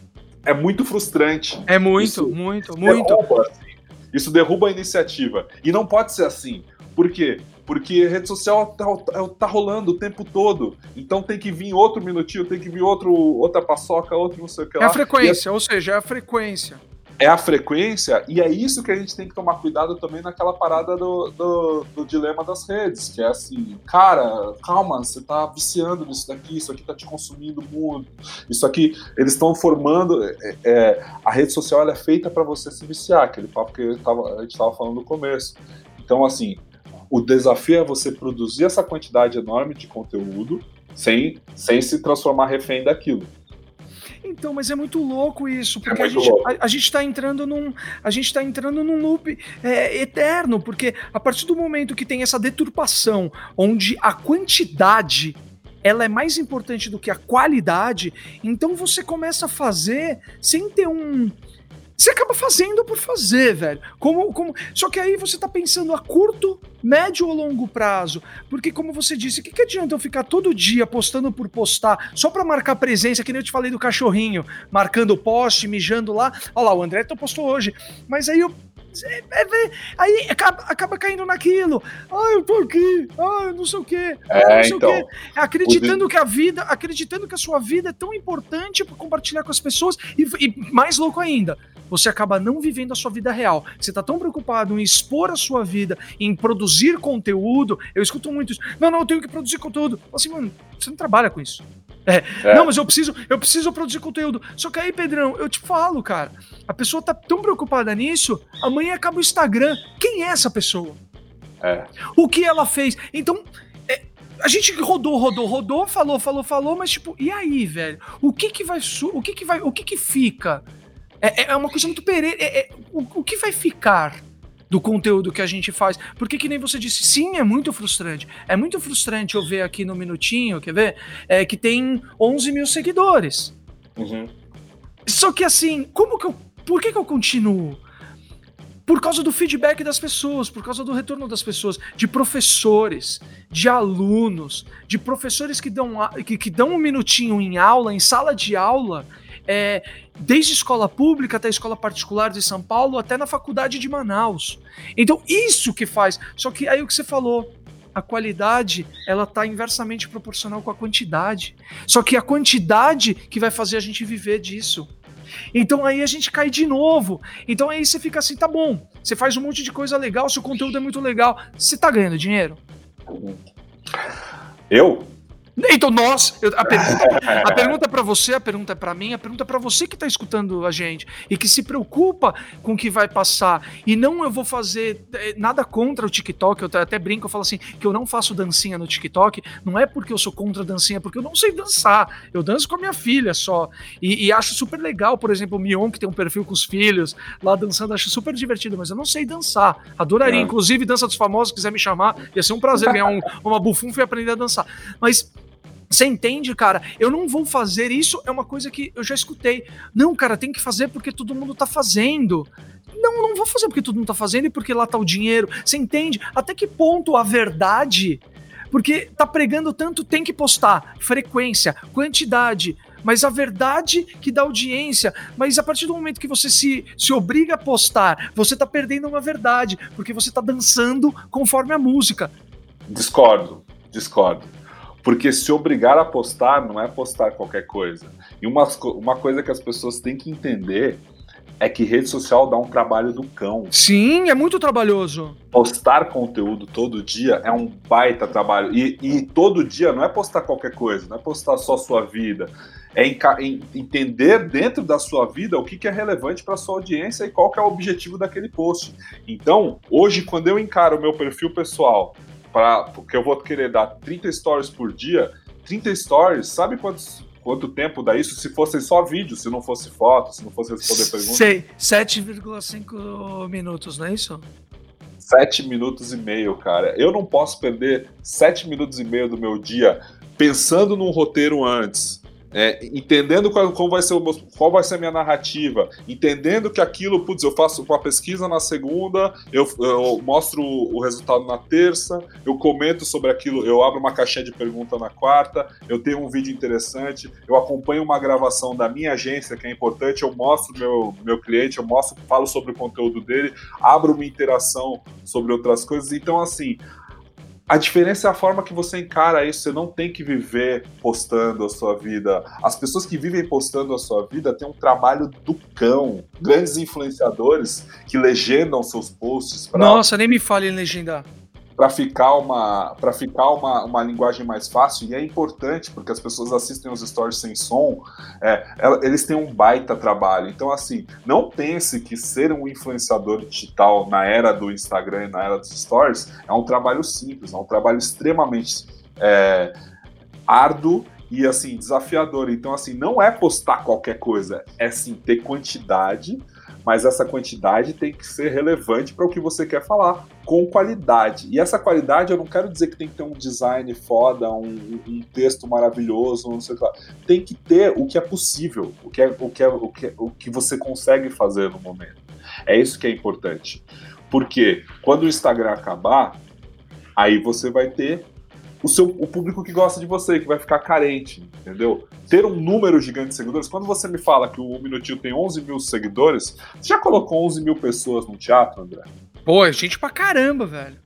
é muito frustrante. É muito, isso muito, muito. Derruba, assim. Isso derruba a iniciativa. E não pode ser assim Por quê? Porque rede social tá, tá, tá, rolando o tempo todo. Então tem que vir outro minutinho, tem que vir outro, outra paçoca, outro não sei o que lá. É a frequência, ou seja, é a frequência é a frequência, e é isso que a gente tem que tomar cuidado também naquela parada do, do, do, dilema das redes, que é assim, cara, calma, você tá viciando nisso daqui, isso aqui tá te consumindo muito, isso aqui, eles estão formando, é, é, a rede social é feita para você se viciar, aquele papo que tava, a gente tava falando no começo. Então, assim, o desafio é você produzir essa quantidade enorme de conteúdo sem, sem se transformar refém daquilo. Então, mas é muito louco isso, é porque é a, gente, a, a, gente tá entrando num. A gente tá entrando num loop é, eterno, porque a partir do momento que tem essa deturpação, onde a quantidade ela é mais importante do que a qualidade, então você começa a fazer sem ter um você acaba fazendo por fazer, velho. Como, como... Só que aí você tá pensando a curto, médio ou longo prazo. Porque, como você disse, o que, que adianta eu ficar todo dia postando por postar, só pra marcar presença, que nem eu te falei do cachorrinho, marcando o poste, mijando lá. Olha lá, o André postou hoje. Mas aí eu aí acaba, acaba caindo naquilo. Ah, eu tô aqui. Ah, não sei o quê. É, não sei então, o quê. Acreditando que a vida, acreditando que a sua vida é tão importante para compartilhar com as pessoas. E, e, mais louco ainda, você acaba não vivendo a sua vida real. Você tá tão preocupado em expor a sua vida, em produzir conteúdo. Eu escuto muito isso. Não, não, eu tenho que produzir conteúdo. Assim, mano, você não trabalha com isso. É. É. Não, mas eu preciso, eu preciso produzir conteúdo. Só que aí, Pedrão, eu te falo, cara, a pessoa tá tão preocupada nisso, amanhã acaba o Instagram. Quem é essa pessoa? É. O que ela fez? Então, é, a gente rodou, rodou, rodou, falou, falou, falou, mas tipo, e aí, velho? O que que vai, o que que vai, o que que fica? É, é uma coisa muito perene. É, é, o, o que vai ficar? Do conteúdo que a gente faz. Porque que nem você disse, sim, é muito frustrante. É muito frustrante eu ver aqui no Minutinho, quer ver? É, que tem 11 mil seguidores. Uhum. Só que assim, como que eu... Por que que eu continuo? Por causa do feedback das pessoas, por causa do retorno das pessoas, de professores, de alunos, de professores que dão, que, que dão um minutinho em aula, em sala de aula, é, desde escola pública até escola particular de São Paulo, até na faculdade de Manaus. Então, isso que faz. Só que aí o que você falou, a qualidade ela está inversamente proporcional com a quantidade. Só que a quantidade que vai fazer a gente viver disso. Então aí a gente cai de novo. Então aí você fica assim, tá bom. Você faz um monte de coisa legal, seu conteúdo é muito legal. Você tá ganhando dinheiro? Eu? Então, nós, a pergunta, pergunta para você, a pergunta é para mim, a pergunta é para você que está escutando a gente e que se preocupa com o que vai passar. E não eu vou fazer eh, nada contra o TikTok, eu até brinco, eu falo assim, que eu não faço dancinha no TikTok, não é porque eu sou contra a dancinha, é porque eu não sei dançar. Eu danço com a minha filha só. E, e acho super legal, por exemplo, o Mion, que tem um perfil com os filhos, lá dançando, acho super divertido, mas eu não sei dançar. Adoraria, é. inclusive, Dança dos Famosos, se quiser me chamar, ia ser um prazer ganhar um, uma bufunfa e aprender a dançar. Mas você entende, cara? Eu não vou fazer isso, é uma coisa que eu já escutei. Não, cara, tem que fazer porque todo mundo tá fazendo. Não, não vou fazer porque todo mundo tá fazendo e porque lá tá o dinheiro. Você entende? Até que ponto a verdade. Porque tá pregando tanto, tem que postar. Frequência, quantidade. Mas a verdade que dá audiência. Mas a partir do momento que você se, se obriga a postar, você tá perdendo uma verdade. Porque você tá dançando conforme a música. Discordo, discordo. Porque se obrigar a postar não é postar qualquer coisa. E uma, uma coisa que as pessoas têm que entender é que rede social dá um trabalho do cão. Sim, é muito trabalhoso. Postar conteúdo todo dia é um baita trabalho. E, e todo dia não é postar qualquer coisa, não é postar só sua vida. É em, em, entender dentro da sua vida o que, que é relevante para sua audiência e qual que é o objetivo daquele post. Então, hoje, quando eu encaro o meu perfil pessoal para porque eu vou querer dar 30 stories por dia, 30 stories, sabe quantos, quanto tempo dá isso se fossem só vídeo, se não fosse foto, se não fosse responder perguntas? Sei, 7,5 minutos, não é isso? 7 minutos e meio, cara. Eu não posso perder 7 minutos e meio do meu dia pensando num roteiro antes, é, entendendo qual, qual, vai ser o, qual vai ser a minha narrativa, entendendo que aquilo, putz, eu faço uma pesquisa na segunda, eu, eu, mostro o resultado na terça, eu comento sobre aquilo, eu abro uma caixinha de pergunta na quarta, eu tenho um vídeo interessante, eu acompanho uma gravação da minha agência, que é importante, eu mostro meu, meu cliente, eu mostro, falo sobre o conteúdo dele, abro uma interação sobre outras coisas. Então, assim, a diferença é a forma que você encara isso. Você não tem que viver postando a sua vida. As pessoas que vivem postando a sua vida têm um trabalho do cão. Grandes influenciadores que legendam seus posts. Pra... Nossa, nem me fale em legendar para ficar uma para ficar uma, uma linguagem mais fácil e é importante porque as pessoas assistem os stories sem som é, eles têm um baita trabalho. Então assim não pense que ser um influenciador digital na era do Instagram na era dos stories é um trabalho simples é um trabalho extremamente é, árduo e assim desafiador. Então assim não é postar qualquer coisa é sim ter quantidade mas essa quantidade tem que ser relevante para o que você quer falar, com qualidade. E essa qualidade eu não quero dizer que tem que ter um design foda, um, um texto maravilhoso, não sei o que lá. Tem que ter o que é possível, o que, é, o, que é, o, que, o que você consegue fazer no momento. É isso que é importante. Porque quando o Instagram acabar, aí você vai ter o, seu, o público que gosta de você, que vai ficar carente, entendeu? Ter um número gigante de seguidores. Quando você me fala que o Um Minutinho tem 11 mil seguidores, você já colocou 11 mil pessoas no teatro, André? Pô, é gente pra caramba, velho.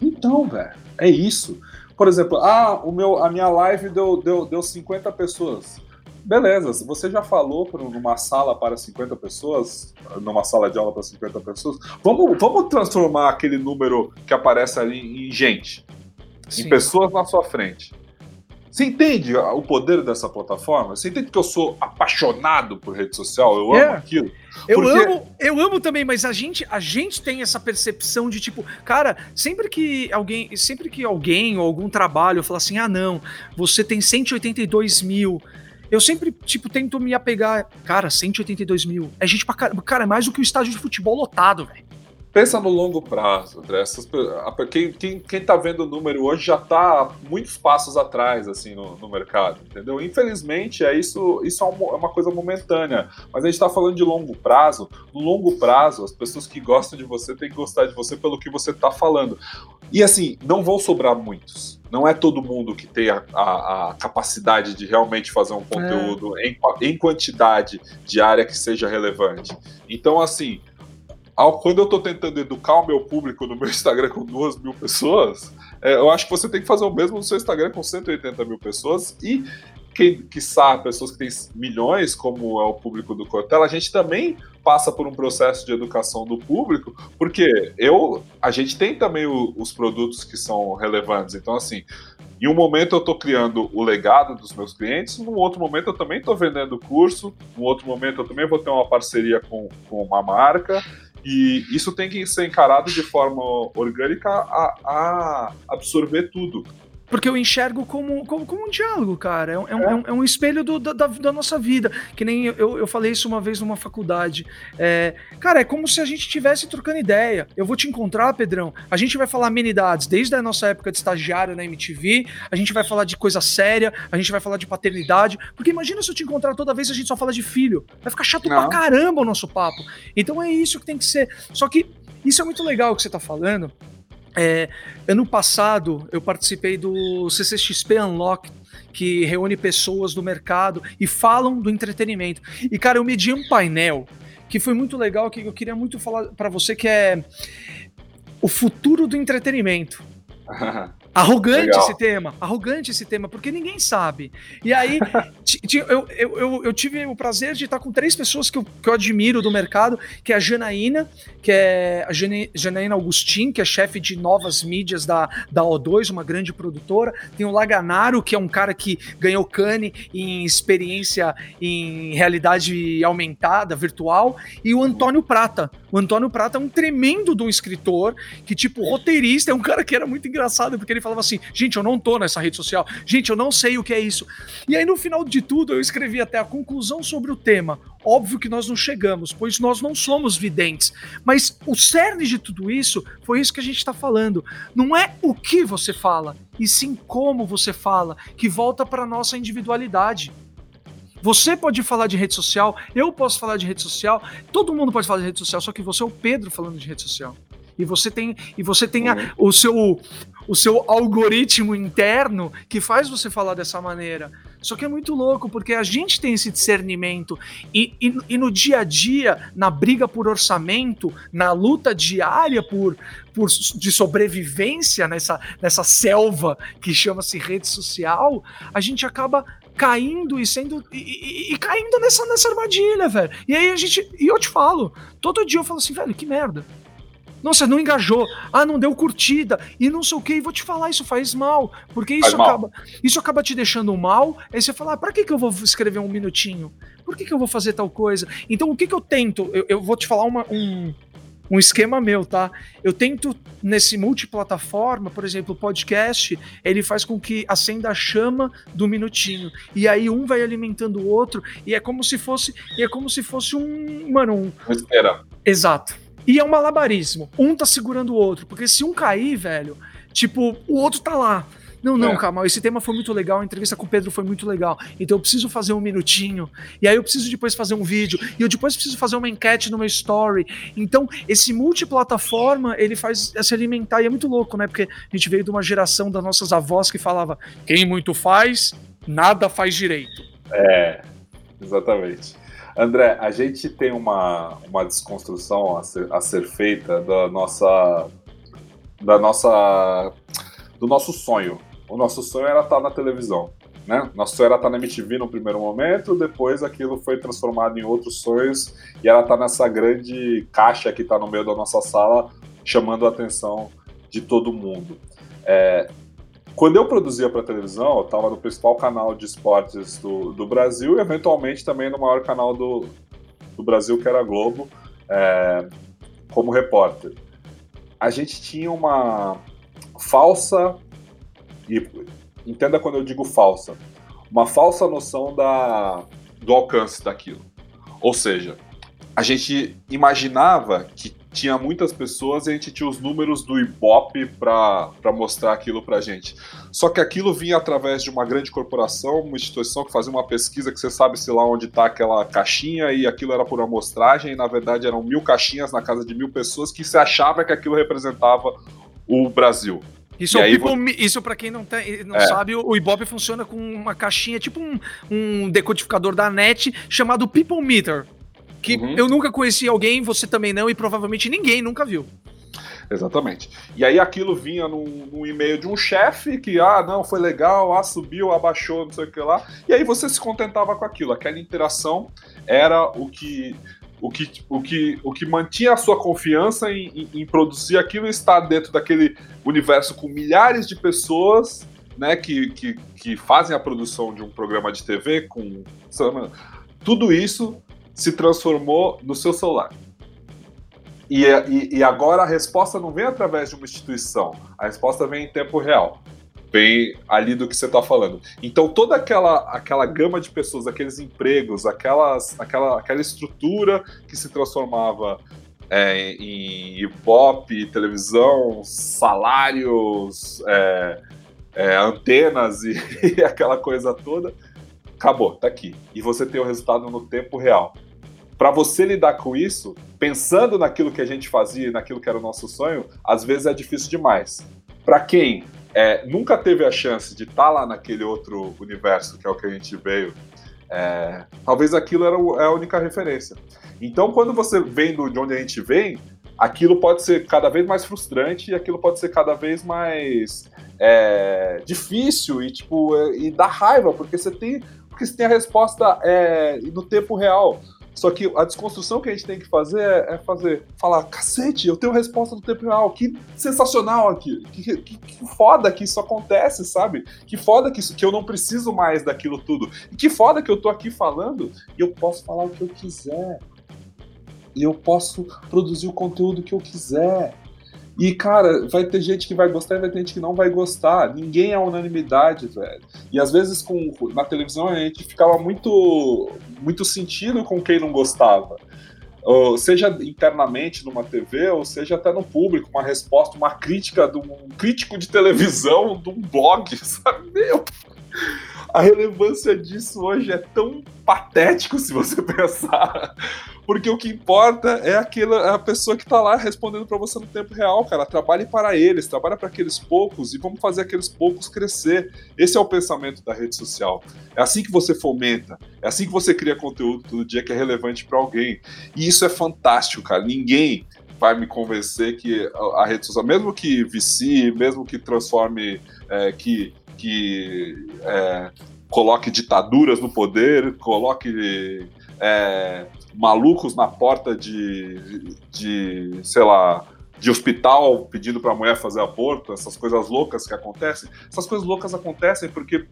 Então, velho, é isso. Por exemplo, ah, o meu, a minha live deu, deu, deu 50 pessoas. Beleza, você já falou numa sala para 50 pessoas, numa sala de aula para 50 pessoas, vamos, vamos transformar aquele número que aparece ali em gente. Sim. em pessoas na sua frente. Você entende o poder dessa plataforma? Você entende que eu sou apaixonado por rede social? Eu amo aquilo. Eu porque... amo, eu amo também, mas a gente, a gente tem essa percepção de tipo, cara, sempre que alguém, sempre que alguém ou algum trabalho fala assim, ah não, você tem 182 mil, eu sempre, tipo, tento me apegar, cara, 182 mil, é gente pra cara, cara, é mais do que o estádio de futebol lotado, velho. Pensa no longo prazo, André. Essas, quem, quem, quem tá vendo o número hoje já tá muitos passos atrás, assim, no, no mercado, entendeu? Infelizmente, é isso, isso é, é uma coisa momentânea. Mas a gente tá falando de longo prazo. No longo prazo, as pessoas que gostam de você têm que gostar de você pelo que você tá falando. E assim, não vão sobrar muitos. Não é todo mundo que tem a, a, a capacidade de realmente fazer um conteúdo é. em, em quantidade diária que seja relevante. Então, assim, quando eu estou tentando educar o meu público no meu Instagram com duas mil pessoas, é, eu acho que você tem que fazer o mesmo no seu Instagram com 180 mil pessoas e quem que sabe, pessoas que têm milhões, como é o público do Cortella, a gente também passa por um processo de educação do público, porque eu, a gente tem também o, os produtos que são relevantes. Então, assim, em um momento eu estou criando o legado dos meus clientes, num outro momento eu também estou vendendo curso, num outro momento eu também vou ter uma parceria com, com uma marca. E isso tem que ser encarado de forma orgânica a, a absorver tudo. Porque eu enxergo como, como, como um diálogo, cara. É um, é um, é um é espelho do, da, da, nossa vida. Que nem eu, eu falei isso uma vez numa faculdade. É, cara, é como se a gente estivesse trocando ideia. Eu vou te encontrar, Pedrão. A gente vai falar amenidades desde a nossa época de estagiário na MTV. A gente vai falar de coisa séria. A gente vai falar de paternidade. Porque imagina se eu te encontrar toda vez a gente só fala de filho. Vai ficar chato Não. pra caramba o nosso papo. Então é isso que tem que ser. Só que isso é muito legal o que você tá falando. É, ano passado eu participei do CCXP Unlock, que reúne pessoas do mercado e falam do entretenimento. E cara, eu medi um painel que foi muito legal, que eu queria muito falar para você que é o futuro do entretenimento. Arrogante Legal. esse tema, arrogante esse tema, porque ninguém sabe. E aí, eu, eu, eu, eu, tive o prazer de estar com três pessoas que eu, que eu admiro do mercado, que é a Janaína, que é a Janaína Augustin, que é chefe de novas mídias da, da O2, uma grande produtora. Tem o Laganaro, que é um cara que ganhou Cane em experiência em realidade aumentada, virtual. E o Antônio Prata. O Antônio Prata é um tremendo de um escritor, que tipo, roteirista, é um cara que era muito engraçado, porque ele falava assim: gente, eu não tô nessa rede social, gente, eu não sei o que é isso. E aí, no final de tudo, eu escrevi até a conclusão sobre o tema. Óbvio que nós não chegamos, pois nós não somos videntes. Mas o cerne de tudo isso foi isso que a gente está falando. Não é o que você fala, e sim como você fala, que volta para nossa individualidade. Você pode falar de rede social, eu posso falar de rede social, todo mundo pode falar de rede social, só que você é o Pedro falando de rede social. E você tem, e você tem a, uhum. o seu o seu algoritmo interno que faz você falar dessa maneira. Só que é muito louco, porque a gente tem esse discernimento e, e, e, no dia a dia, na briga por orçamento, na luta diária por, por de sobrevivência nessa, nessa selva que chama-se rede social, a gente acaba caindo e sendo. E, e, caindo nessa, nessa armadilha, velho. E aí a gente. E eu te falo, todo dia eu falo assim, velho, que merda. Nossa, não engajou. Ah, não deu curtida. E não sei o que. E vou te falar, isso faz mal. Porque isso acaba, isso acaba te deixando mal. Aí você fala, ah, pra que, que eu vou escrever um minutinho? Por que, que eu vou fazer tal coisa? Então, o que, que eu tento? Eu, eu vou te falar uma, um, um esquema meu, tá? Eu tento nesse multiplataforma, por exemplo, o podcast, ele faz com que acenda a chama do minutinho. E aí um vai alimentando o outro e é como se fosse, e é como se fosse um, mano, um espera. Exato. E é um malabarismo. Um tá segurando o outro. Porque se um cair, velho, tipo, o outro tá lá. Não, não, é. calma, esse tema foi muito legal, a entrevista com o Pedro foi muito legal. Então eu preciso fazer um minutinho. E aí eu preciso depois fazer um vídeo. E eu depois preciso fazer uma enquete no meu story. Então, esse multiplataforma, ele faz se alimentar. E é muito louco, né? Porque a gente veio de uma geração das nossas avós que falava: quem muito faz, nada faz direito. É, exatamente. André, a gente tem uma, uma desconstrução a ser, a ser feita da nossa, da nossa, do nosso sonho. O nosso sonho era estar na televisão. Né? Nosso sonho era estar na MTV no primeiro momento, depois aquilo foi transformado em outros sonhos e ela está nessa grande caixa que está no meio da nossa sala, chamando a atenção de todo mundo. É, quando eu produzia para televisão, eu estava no principal canal de esportes do, do Brasil e, eventualmente, também no maior canal do, do Brasil, que era a Globo, é, como repórter. A gente tinha uma falsa, e entenda quando eu digo falsa, uma falsa noção da, do alcance daquilo. Ou seja, a gente imaginava que tinha muitas pessoas e a gente tinha os números do Ibope para mostrar aquilo para gente. Só que aquilo vinha através de uma grande corporação, uma instituição que fazia uma pesquisa que você sabe se lá onde está aquela caixinha e aquilo era por amostragem e na verdade eram mil caixinhas na casa de mil pessoas que se achava que aquilo representava o Brasil. Isso, é people, isso para quem não, tem, não é. sabe, o Ibope funciona com uma caixinha, tipo um, um decodificador da net chamado People Meter que uhum. eu nunca conheci alguém, você também não, e provavelmente ninguém nunca viu. Exatamente. E aí aquilo vinha num, num e-mail de um chefe que, ah, não, foi legal, ah, subiu, abaixou, não sei o que lá. E aí você se contentava com aquilo. Aquela interação era o que. O que, o, que, o que mantinha a sua confiança em, em, em produzir aquilo e estar dentro daquele universo com milhares de pessoas né, que, que, que fazem a produção de um programa de TV com. Tudo isso se transformou no seu celular. E, e, e, agora a resposta não vem através de uma instituição, a resposta vem em tempo real. Vem ali do que você está falando. Então toda aquela, aquela gama de pessoas, aqueles empregos, aquelas, aquela, aquela estrutura que se transformava é, em Ibope, televisão, salários, é, é, antenas e, e aquela coisa toda, acabou, tá aqui. E você tem o resultado no tempo real para você lidar com isso, pensando naquilo que a gente fazia, naquilo que era o nosso sonho, às vezes é difícil demais. Para quem é, nunca teve a chance de estar tá lá naquele outro universo que é o que a gente veio, é, talvez aquilo era é a única referência. Então, quando você vem de onde a gente vem, aquilo pode ser cada vez mais frustrante e aquilo pode ser cada vez mais é, difícil e tipo e dá raiva porque você tem porque você tem a resposta é, no tempo real. Só que a desconstrução que a gente tem que fazer é, é fazer, falar, cacete, eu tenho resposta do tempo real, que sensacional aqui, que, que, que, foda que isso acontece, sabe? Que foda que, isso, que eu não preciso mais daquilo tudo. E que foda que eu tô aqui falando e eu posso falar o que eu quiser. E eu posso produzir o conteúdo que eu quiser. E, cara, vai ter gente que vai gostar e vai ter gente que não vai gostar. Ninguém é unanimidade, velho. E às vezes com, na televisão a gente ficava muito, muito sentido com quem não gostava. Ou seja internamente numa TV, ou seja até no público, uma resposta, uma crítica de um crítico de televisão, de um blog, sabe? Meu. A relevância disso hoje é tão patético se você pensar. Porque o que importa é aquela a pessoa que está lá respondendo para você no tempo real, cara. Trabalhe para eles, trabalhe para aqueles poucos e vamos fazer aqueles poucos crescer. Esse é o pensamento da rede social. É assim que você fomenta, é assim que você cria conteúdo todo dia que é relevante para alguém. E isso é fantástico, cara. Ninguém vai me convencer que a rede social, mesmo que vicie, mesmo que transforme, é, que, que é, coloque ditaduras no poder, coloque é, malucos na porta de, de, sei lá, de hospital pedindo para a mulher fazer aborto, essas coisas loucas que acontecem. Essas coisas loucas acontecem porque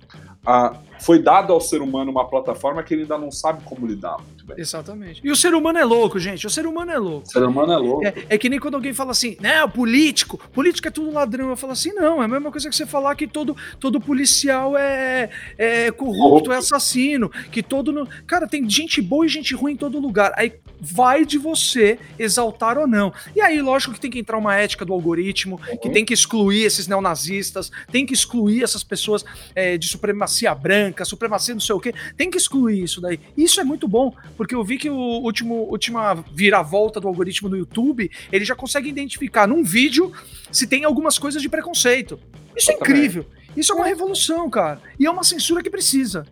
ah, foi dado ao ser humano uma plataforma que ele ainda não sabe como lidar muito bem. Exatamente. E o ser humano é louco, gente. O ser humano é louco. O ser humano é louco. É, é que nem quando alguém fala assim, né, político, político é tudo ladrão. Eu falo assim, não, é a mesma coisa que você falar que todo, todo policial é, é corrupto, é assassino, que todo. No... Cara, tem gente boa e gente ruim em todo lugar. Aí vai de você exaltar ou não. E aí, lógico que tem que entrar uma ética do algoritmo, uhum. que tem que excluir esses neonazistas, tem que excluir essas pessoas é, de supremacia branca, supremacia não sei o quê, tem que excluir isso daí. Isso é muito bom, porque eu vi que o último última viravolta do algoritmo do YouTube, ele já consegue identificar num vídeo se tem algumas coisas de preconceito. Isso é incrível. Isso é uma revolução, cara. E é uma censura que precisa.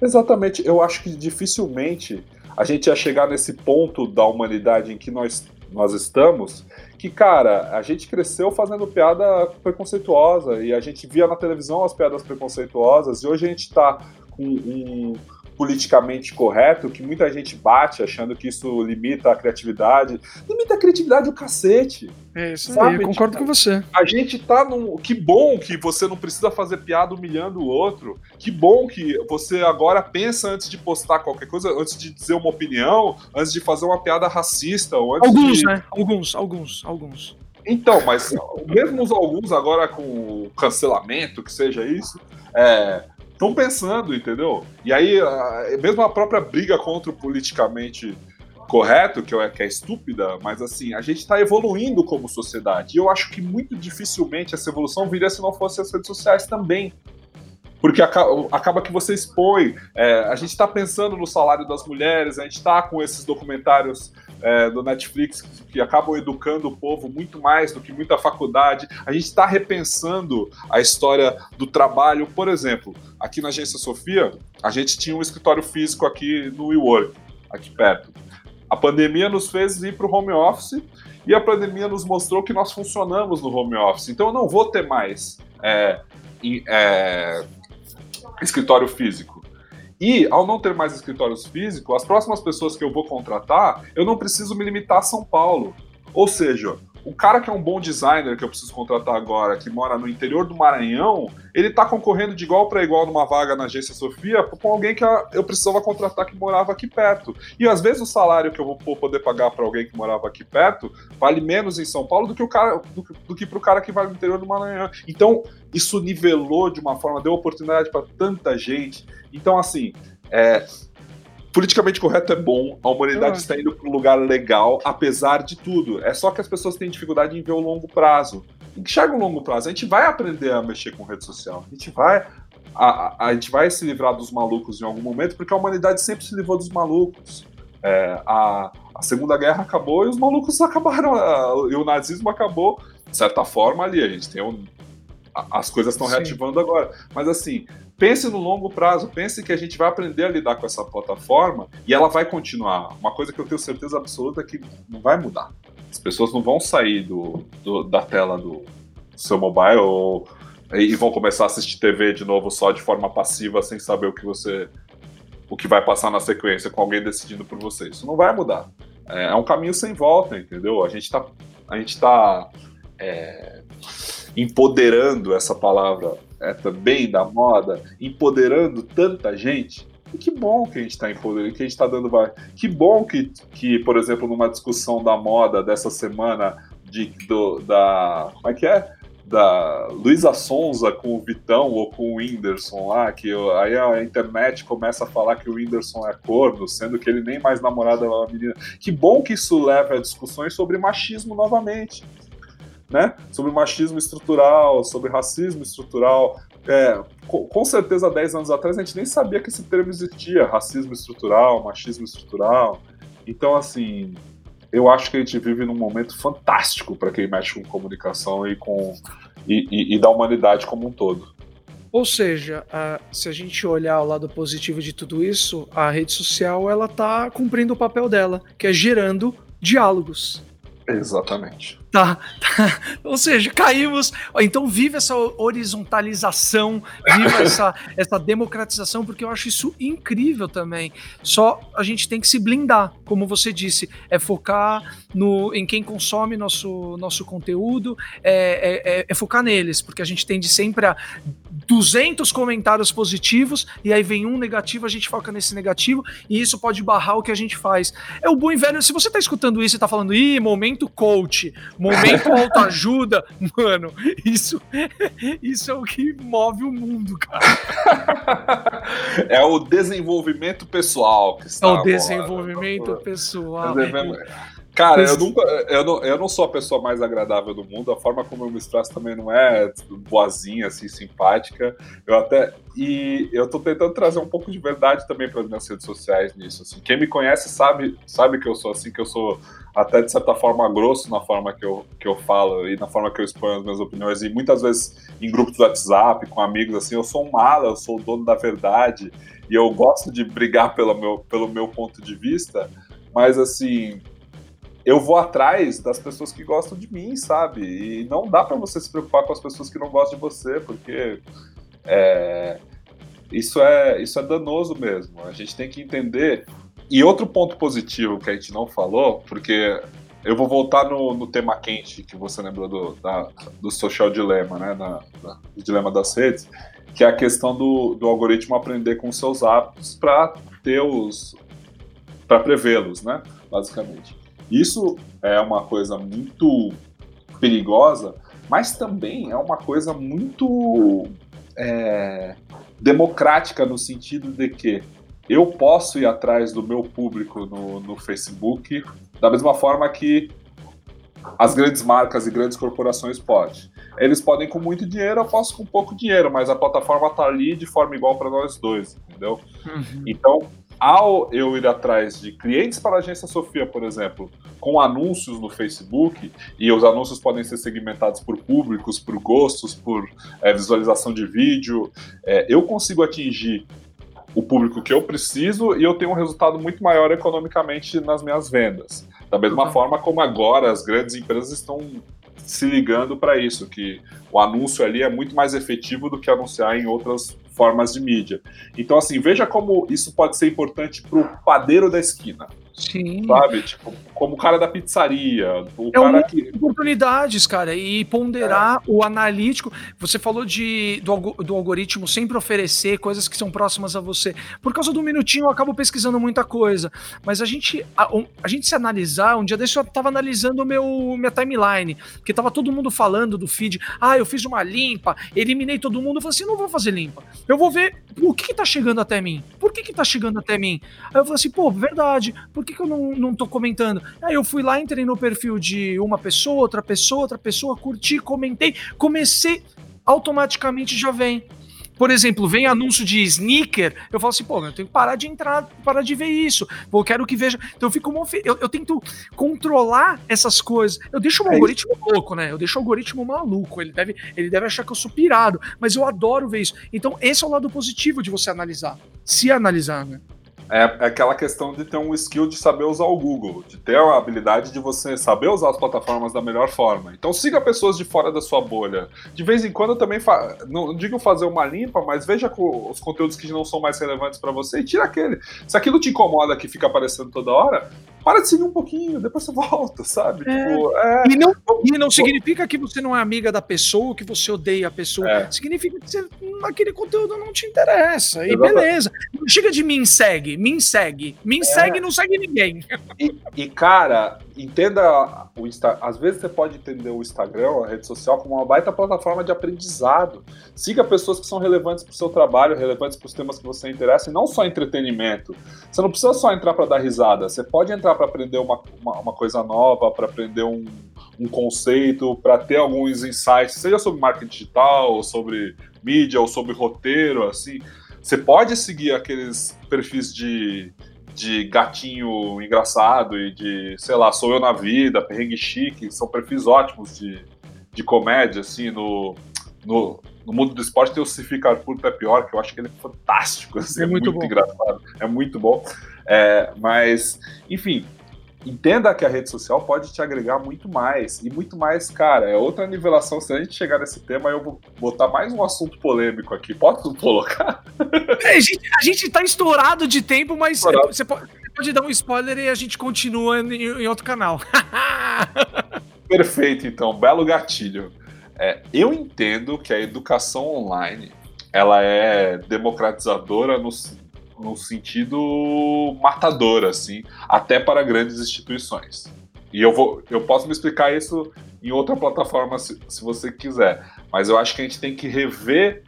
Exatamente. Eu acho que dificilmente a gente ia chegar nesse ponto da humanidade em que nós, nós estamos, que, cara, a gente cresceu fazendo piada preconceituosa e a gente via na televisão as piadas preconceituosas e hoje a gente tá com um politicamente correto, que muita gente bate achando que isso limita a criatividade. Limita a criatividade o cacete. É isso sabe? aí, eu concordo com você. A gente tá num. Que bom que você não precisa fazer piada humilhando o outro. Que bom que você agora pensa antes de postar qualquer coisa, antes de dizer uma opinião, antes de fazer uma piada racista. alguns, de... né? Alguns, alguns, alguns. Então, mas mesmo os alguns agora com cancelamento, que seja isso, é, estão pensando, entendeu? E aí, mesmo a própria briga contra o politicamente correto, que é, que é estúpida, mas assim, a gente está evoluindo como sociedade. E eu acho que muito dificilmente essa evolução viria se não fosse as redes sociais também. Porque acaba que você expõe. É, a gente está pensando no salário das mulheres, a gente está com esses documentários é, do Netflix que, acabam educando o povo muito mais do que muita faculdade. A gente está repensando a história do trabalho. Por exemplo, aqui na Agência Sofia, a gente tinha um escritório físico aqui no WeWork, aqui perto. A pandemia nos fez ir para o home office e a pandemia nos mostrou que nós funcionamos no home office. Então eu não vou ter mais é, é, escritório físico. E, ao não ter mais escritórios físicos, as próximas pessoas que eu vou contratar, eu não preciso me limitar a São Paulo. Ou seja, o cara que é um bom designer que eu preciso contratar agora, que mora no interior do Maranhão, ele está concorrendo de igual para igual numa vaga na agência Sofia com alguém que eu precisava contratar que morava aqui perto. E às vezes o salário que eu vou poder pagar para alguém que morava aqui perto vale menos em São Paulo do que o cara do, do que para o cara que vai no interior do Maranhão. Então isso nivelou de uma forma, deu oportunidade para tanta gente. Então assim, é, politicamente correto é bom, a humanidade está indo para um lugar legal, apesar de tudo. É só que as pessoas têm dificuldade em ver o longo prazo. Enxerga o longo prazo. A gente vai aprender a mexer com rede social. A gente vai. A, a, a gente vai se livrar dos malucos em algum momento, porque a humanidade sempre se livrou dos malucos. É, a, a Segunda Guerra acabou e os malucos acabaram. A, e o nazismo acabou, de certa forma, ali. A gente tem um, as coisas estão reativando agora. Mas assim, pense no longo prazo, pense que a gente vai aprender a lidar com essa plataforma e ela vai continuar. Uma coisa que eu tenho certeza absoluta é que não vai mudar. As pessoas não vão sair do, do da tela do seu mobile ou, e vão começar a assistir TV de novo só de forma passiva, sem saber o que você. o que vai passar na sequência com alguém decidindo por você. Isso não vai mudar. É, é um caminho sem volta, entendeu? A gente está a gente tá é, empoderando essa palavra é, também da moda, empoderando tanta gente. E que bom que a gente está empoderando, que a gente está dando. Que bom que, que, por exemplo, numa discussão da moda dessa semana, de, do, da. Como é que é? Da Luísa Sonza com o Vitão ou com o Whindersson lá, que aí a internet começa a falar que o Whindersson é corno, sendo que ele nem mais namorado é uma menina. Que bom que isso leva a discussões sobre machismo novamente né? Sobre machismo estrutural, sobre racismo estrutural. é, com, certeza 10 anos atrás a gente nem sabia que esse termo existia, racismo estrutural, machismo estrutural. Então, assim, eu acho que a gente vive num momento fantástico para quem mexe com comunicação e com e, e, e da humanidade como um todo. Ou seja, se a gente olhar o lado positivo de tudo isso, a rede social ela está cumprindo o papel dela, que é gerando diálogos. Exatamente. Tá, tá, Ou seja, caímos. Então, vive essa horizontalização, vive essa, essa democratização, porque eu acho isso incrível também. Só a gente tem que se blindar, como você disse, é focar no, em quem consome nosso, nosso conteúdo, é, é, é, é focar neles, porque a gente tende sempre a 200 comentários positivos e aí vem um negativo, a gente foca nesse negativo e isso pode barrar o que a gente faz. É o bom velho, se você tá escutando isso e tá falando, ih, momento coach, momento autoajuda, mano, isso, isso é o que move o mundo, cara. É o desenvolvimento pessoal que está É o desenvolvimento pessoal. Cara, eu, nunca, eu, não, eu não sou a pessoa mais agradável do mundo, a forma como eu me expresso também não é boazinha, assim, simpática. Eu até. E eu tô tentando trazer um pouco de verdade também para as minhas redes sociais nisso. Assim. Quem me conhece sabe, sabe que eu sou assim, que eu sou até de certa forma grosso na forma que eu, que eu falo e na forma que eu exponho as minhas opiniões. E muitas vezes em grupos do WhatsApp, com amigos, assim, eu sou um mala, eu sou o dono da verdade e eu gosto de brigar pelo meu, pelo meu ponto de vista, mas assim eu vou atrás das pessoas que gostam de mim, sabe? E não dá para você se preocupar com as pessoas que não gostam de você, porque é, isso, é, isso é danoso mesmo. A gente tem que entender. E outro ponto positivo que a gente não falou, porque eu vou voltar no, no tema quente que você lembrou do, da, do social dilema, né? Da, da, do dilema das redes, que é a questão do, do algoritmo aprender com seus hábitos para ter os. para prevê-los, né? Basicamente. Isso é uma coisa muito perigosa, mas também é uma coisa muito é, democrática no sentido de que eu posso ir atrás do meu público no, no Facebook da mesma forma que as grandes marcas e grandes corporações podem. Eles podem com muito dinheiro, eu posso com pouco dinheiro, mas a plataforma está ali de forma igual para nós dois, entendeu? Uhum. Então, ao eu ir atrás de clientes para a agência Sofia, por exemplo, com anúncios no Facebook, e os anúncios podem ser segmentados por públicos, por gostos, por é, visualização de vídeo, é, eu consigo atingir o público que eu preciso e eu tenho um resultado muito maior economicamente nas minhas vendas. Da mesma uhum. forma como agora as grandes empresas estão se ligando para isso, que o anúncio ali é muito mais efetivo do que anunciar em outras formas de mídia. Então, assim, veja como isso pode ser importante para o padeiro da esquina. Sim. Sabe? Tipo, como o cara da pizzaria. O é cara que. Oportunidades, cara, e ponderar é. o analítico. Você falou de, do, do, algoritmo sempre oferecer coisas que são próximas a você. Por causa do minutinho, eu acabo pesquisando muita coisa. Mas a gente, a, a gente se analisar, um dia desse eu tava analisando o meu, minha timeline, porque tava todo mundo falando do feed. Ah, eu fiz uma limpa, eliminei todo mundo. Eu falei assim: não vou fazer limpa. Eu vou ver o que, que tá chegando até mim. Por que, que tá chegando até mim? Aí eu falei assim, pô, verdade. Por que, que eu não, não tô comentando? Aí eu fui lá, entrei no perfil de uma pessoa, outra pessoa, outra pessoa, curti, comentei, comecei, automaticamente já vem. Por exemplo, vem anúncio de sneaker, eu falo assim, pô, eu tenho que parar de entrar, parar de ver isso. Pô, eu quero que veja. Então eu fico eu, eu tento controlar essas coisas. Eu deixo o é algoritmo isso. louco, né? Eu deixo o algoritmo maluco. Ele deve, ele deve achar que eu sou pirado, mas eu adoro ver isso. Então, esse é o lado positivo de você analisar. Se analisar, né? É, é aquela questão de ter um skill de saber usar o Google, de ter a habilidade de você saber usar as plataformas da melhor forma. Então siga pessoas de fora da sua bolha. De vez em quando também, fa... não digo fazer uma limpa, mas veja os conteúdos que não são mais relevantes para você e tira aquele. Se aquilo te incomoda que fica aparecendo toda hora, para de seguir um pouquinho, depois você volta, sabe? É. Tipo, é... E não, e não significa que você não é amiga da pessoa, que você odeia a pessoa. É. Significa que você, aquele conteúdo não te interessa. E beleza. chega de mim segue, me segue. Me é. segue e não segue ninguém. E, e, cara, entenda o Insta... Às vezes você pode entender o Instagram, a rede social, como uma baita plataforma de aprendizado. Siga pessoas que são relevantes para o seu trabalho, relevantes para os temas que você interessa, e não só entretenimento. Você não precisa só entrar para dar risada, você pode entrar para aprender uma, uma, uma, coisa nova, para aprender um, um conceito, para ter alguns insights, seja sobre marketing digital, ou sobre mídia, ou sobre roteiro, assim, você pode seguir aqueles perfis de, de gatinho engraçado e de, sei lá, sou eu na vida, perrengue chique, são perfis ótimos de, de comédia, assim, no, no, no mundo do esporte tem o Se Ficar Curto é Pior, que eu acho que ele é fantástico, assim, é, é muito, muito engraçado, é muito bom. É, mas, enfim, entenda que a rede social pode te agregar muito mais. E muito mais, cara, é outra nivelação. Se a gente chegar nesse tema, eu vou botar mais um assunto polêmico aqui. Pode colocar? É, a, gente, a gente tá estourado de tempo, mas você pode, pode, dar um spoiler e a gente continua em, em outro canal. Perfeito, então. Belo gatilho. É, eu entendo que a educação online ela é democratizadora no, no sentido matador, assim, até para grandes instituições. E eu vou, eu posso me explicar isso em outra plataforma se, se você quiser, mas eu acho que a gente tem que rever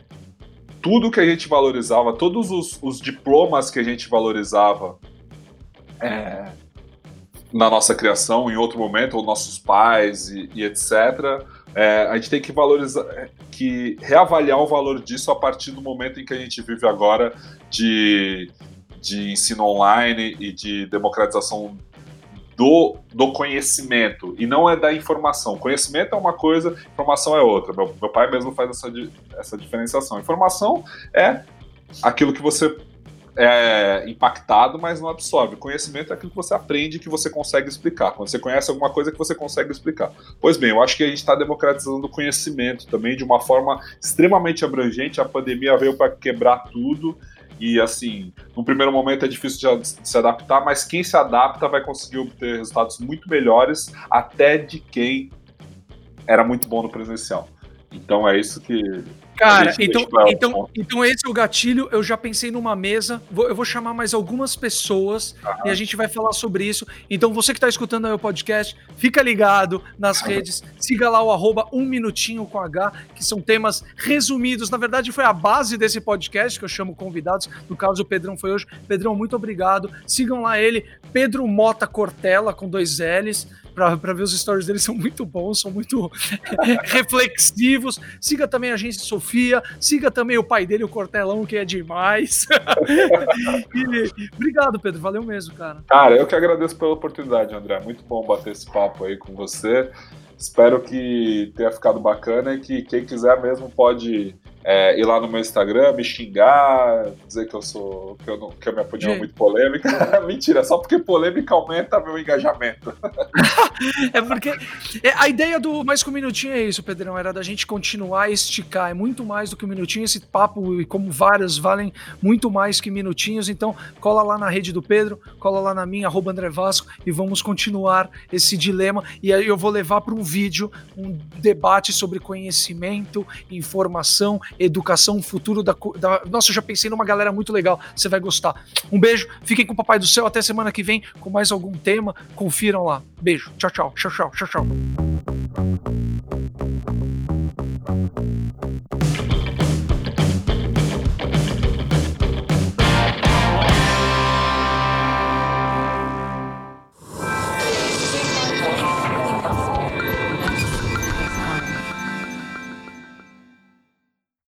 tudo que a gente valorizava, todos os, os diplomas que a gente valorizava é, na nossa criação, em outro momento, ou nossos pais e, e etc. É, a gente tem que valorizar, que reavaliar o valor disso a partir do momento em que a gente vive agora de, de ensino online e de democratização do, do conhecimento e não é da informação. Conhecimento é uma coisa, informação é outra. Meu, meu pai mesmo faz essa, essa diferenciação. Informação é aquilo que você é impactado, mas não absorve. Conhecimento é aquilo que você aprende que você consegue explicar. Quando você conhece alguma coisa que você consegue explicar. Pois bem, eu acho que a gente está democratizando o conhecimento também de uma forma extremamente abrangente. A pandemia veio para quebrar tudo. E assim, no primeiro momento é difícil de se adaptar, mas quem se adapta vai conseguir obter resultados muito melhores, até de quem era muito bom no presencial. Então é isso que. Cara, então, então, então esse é o gatilho. Eu já pensei numa mesa. Vou, eu vou chamar mais algumas pessoas e a gente vai falar sobre isso. Então, você que está escutando aí o podcast, fica ligado nas redes, siga lá o arroba um minutinho com H, que são temas resumidos. Na verdade, foi a base desse podcast que eu chamo convidados. No caso, o Pedrão foi hoje. Pedrão, muito obrigado. Sigam lá ele, Pedro Mota Cortella, com dois L's para ver os stories dele, são muito bons, são muito reflexivos. Siga também a agência Sofia, siga também o pai dele, o Cortelão, que é demais. e, obrigado, Pedro, valeu mesmo, cara. Cara, eu que agradeço pela oportunidade, André. Muito bom bater esse papo aí com você. Espero que tenha ficado bacana e que quem quiser mesmo pode é, ir lá no meu Instagram, me xingar, dizer que eu sou. que, eu não, que a minha opinião é muito polêmica. Mentira, só porque polêmica aumenta meu engajamento. é porque é, a ideia do mais que um minutinho é isso, Pedrão, era da gente continuar a esticar. É muito mais do que um minutinho. Esse papo, e como vários, valem muito mais que minutinhos. Então, cola lá na rede do Pedro, cola lá na minha, arroba André Vasco, e vamos continuar esse dilema. E aí eu vou levar para um vídeo um debate sobre conhecimento, informação educação, futuro da, da. Nossa, eu já pensei numa galera muito legal. Você vai gostar. Um beijo, fiquem com o Papai do Céu. Até semana que vem com mais algum tema. Confiram lá. Beijo. Tchau, tchau. Tchau, tchau. Tchau, tchau.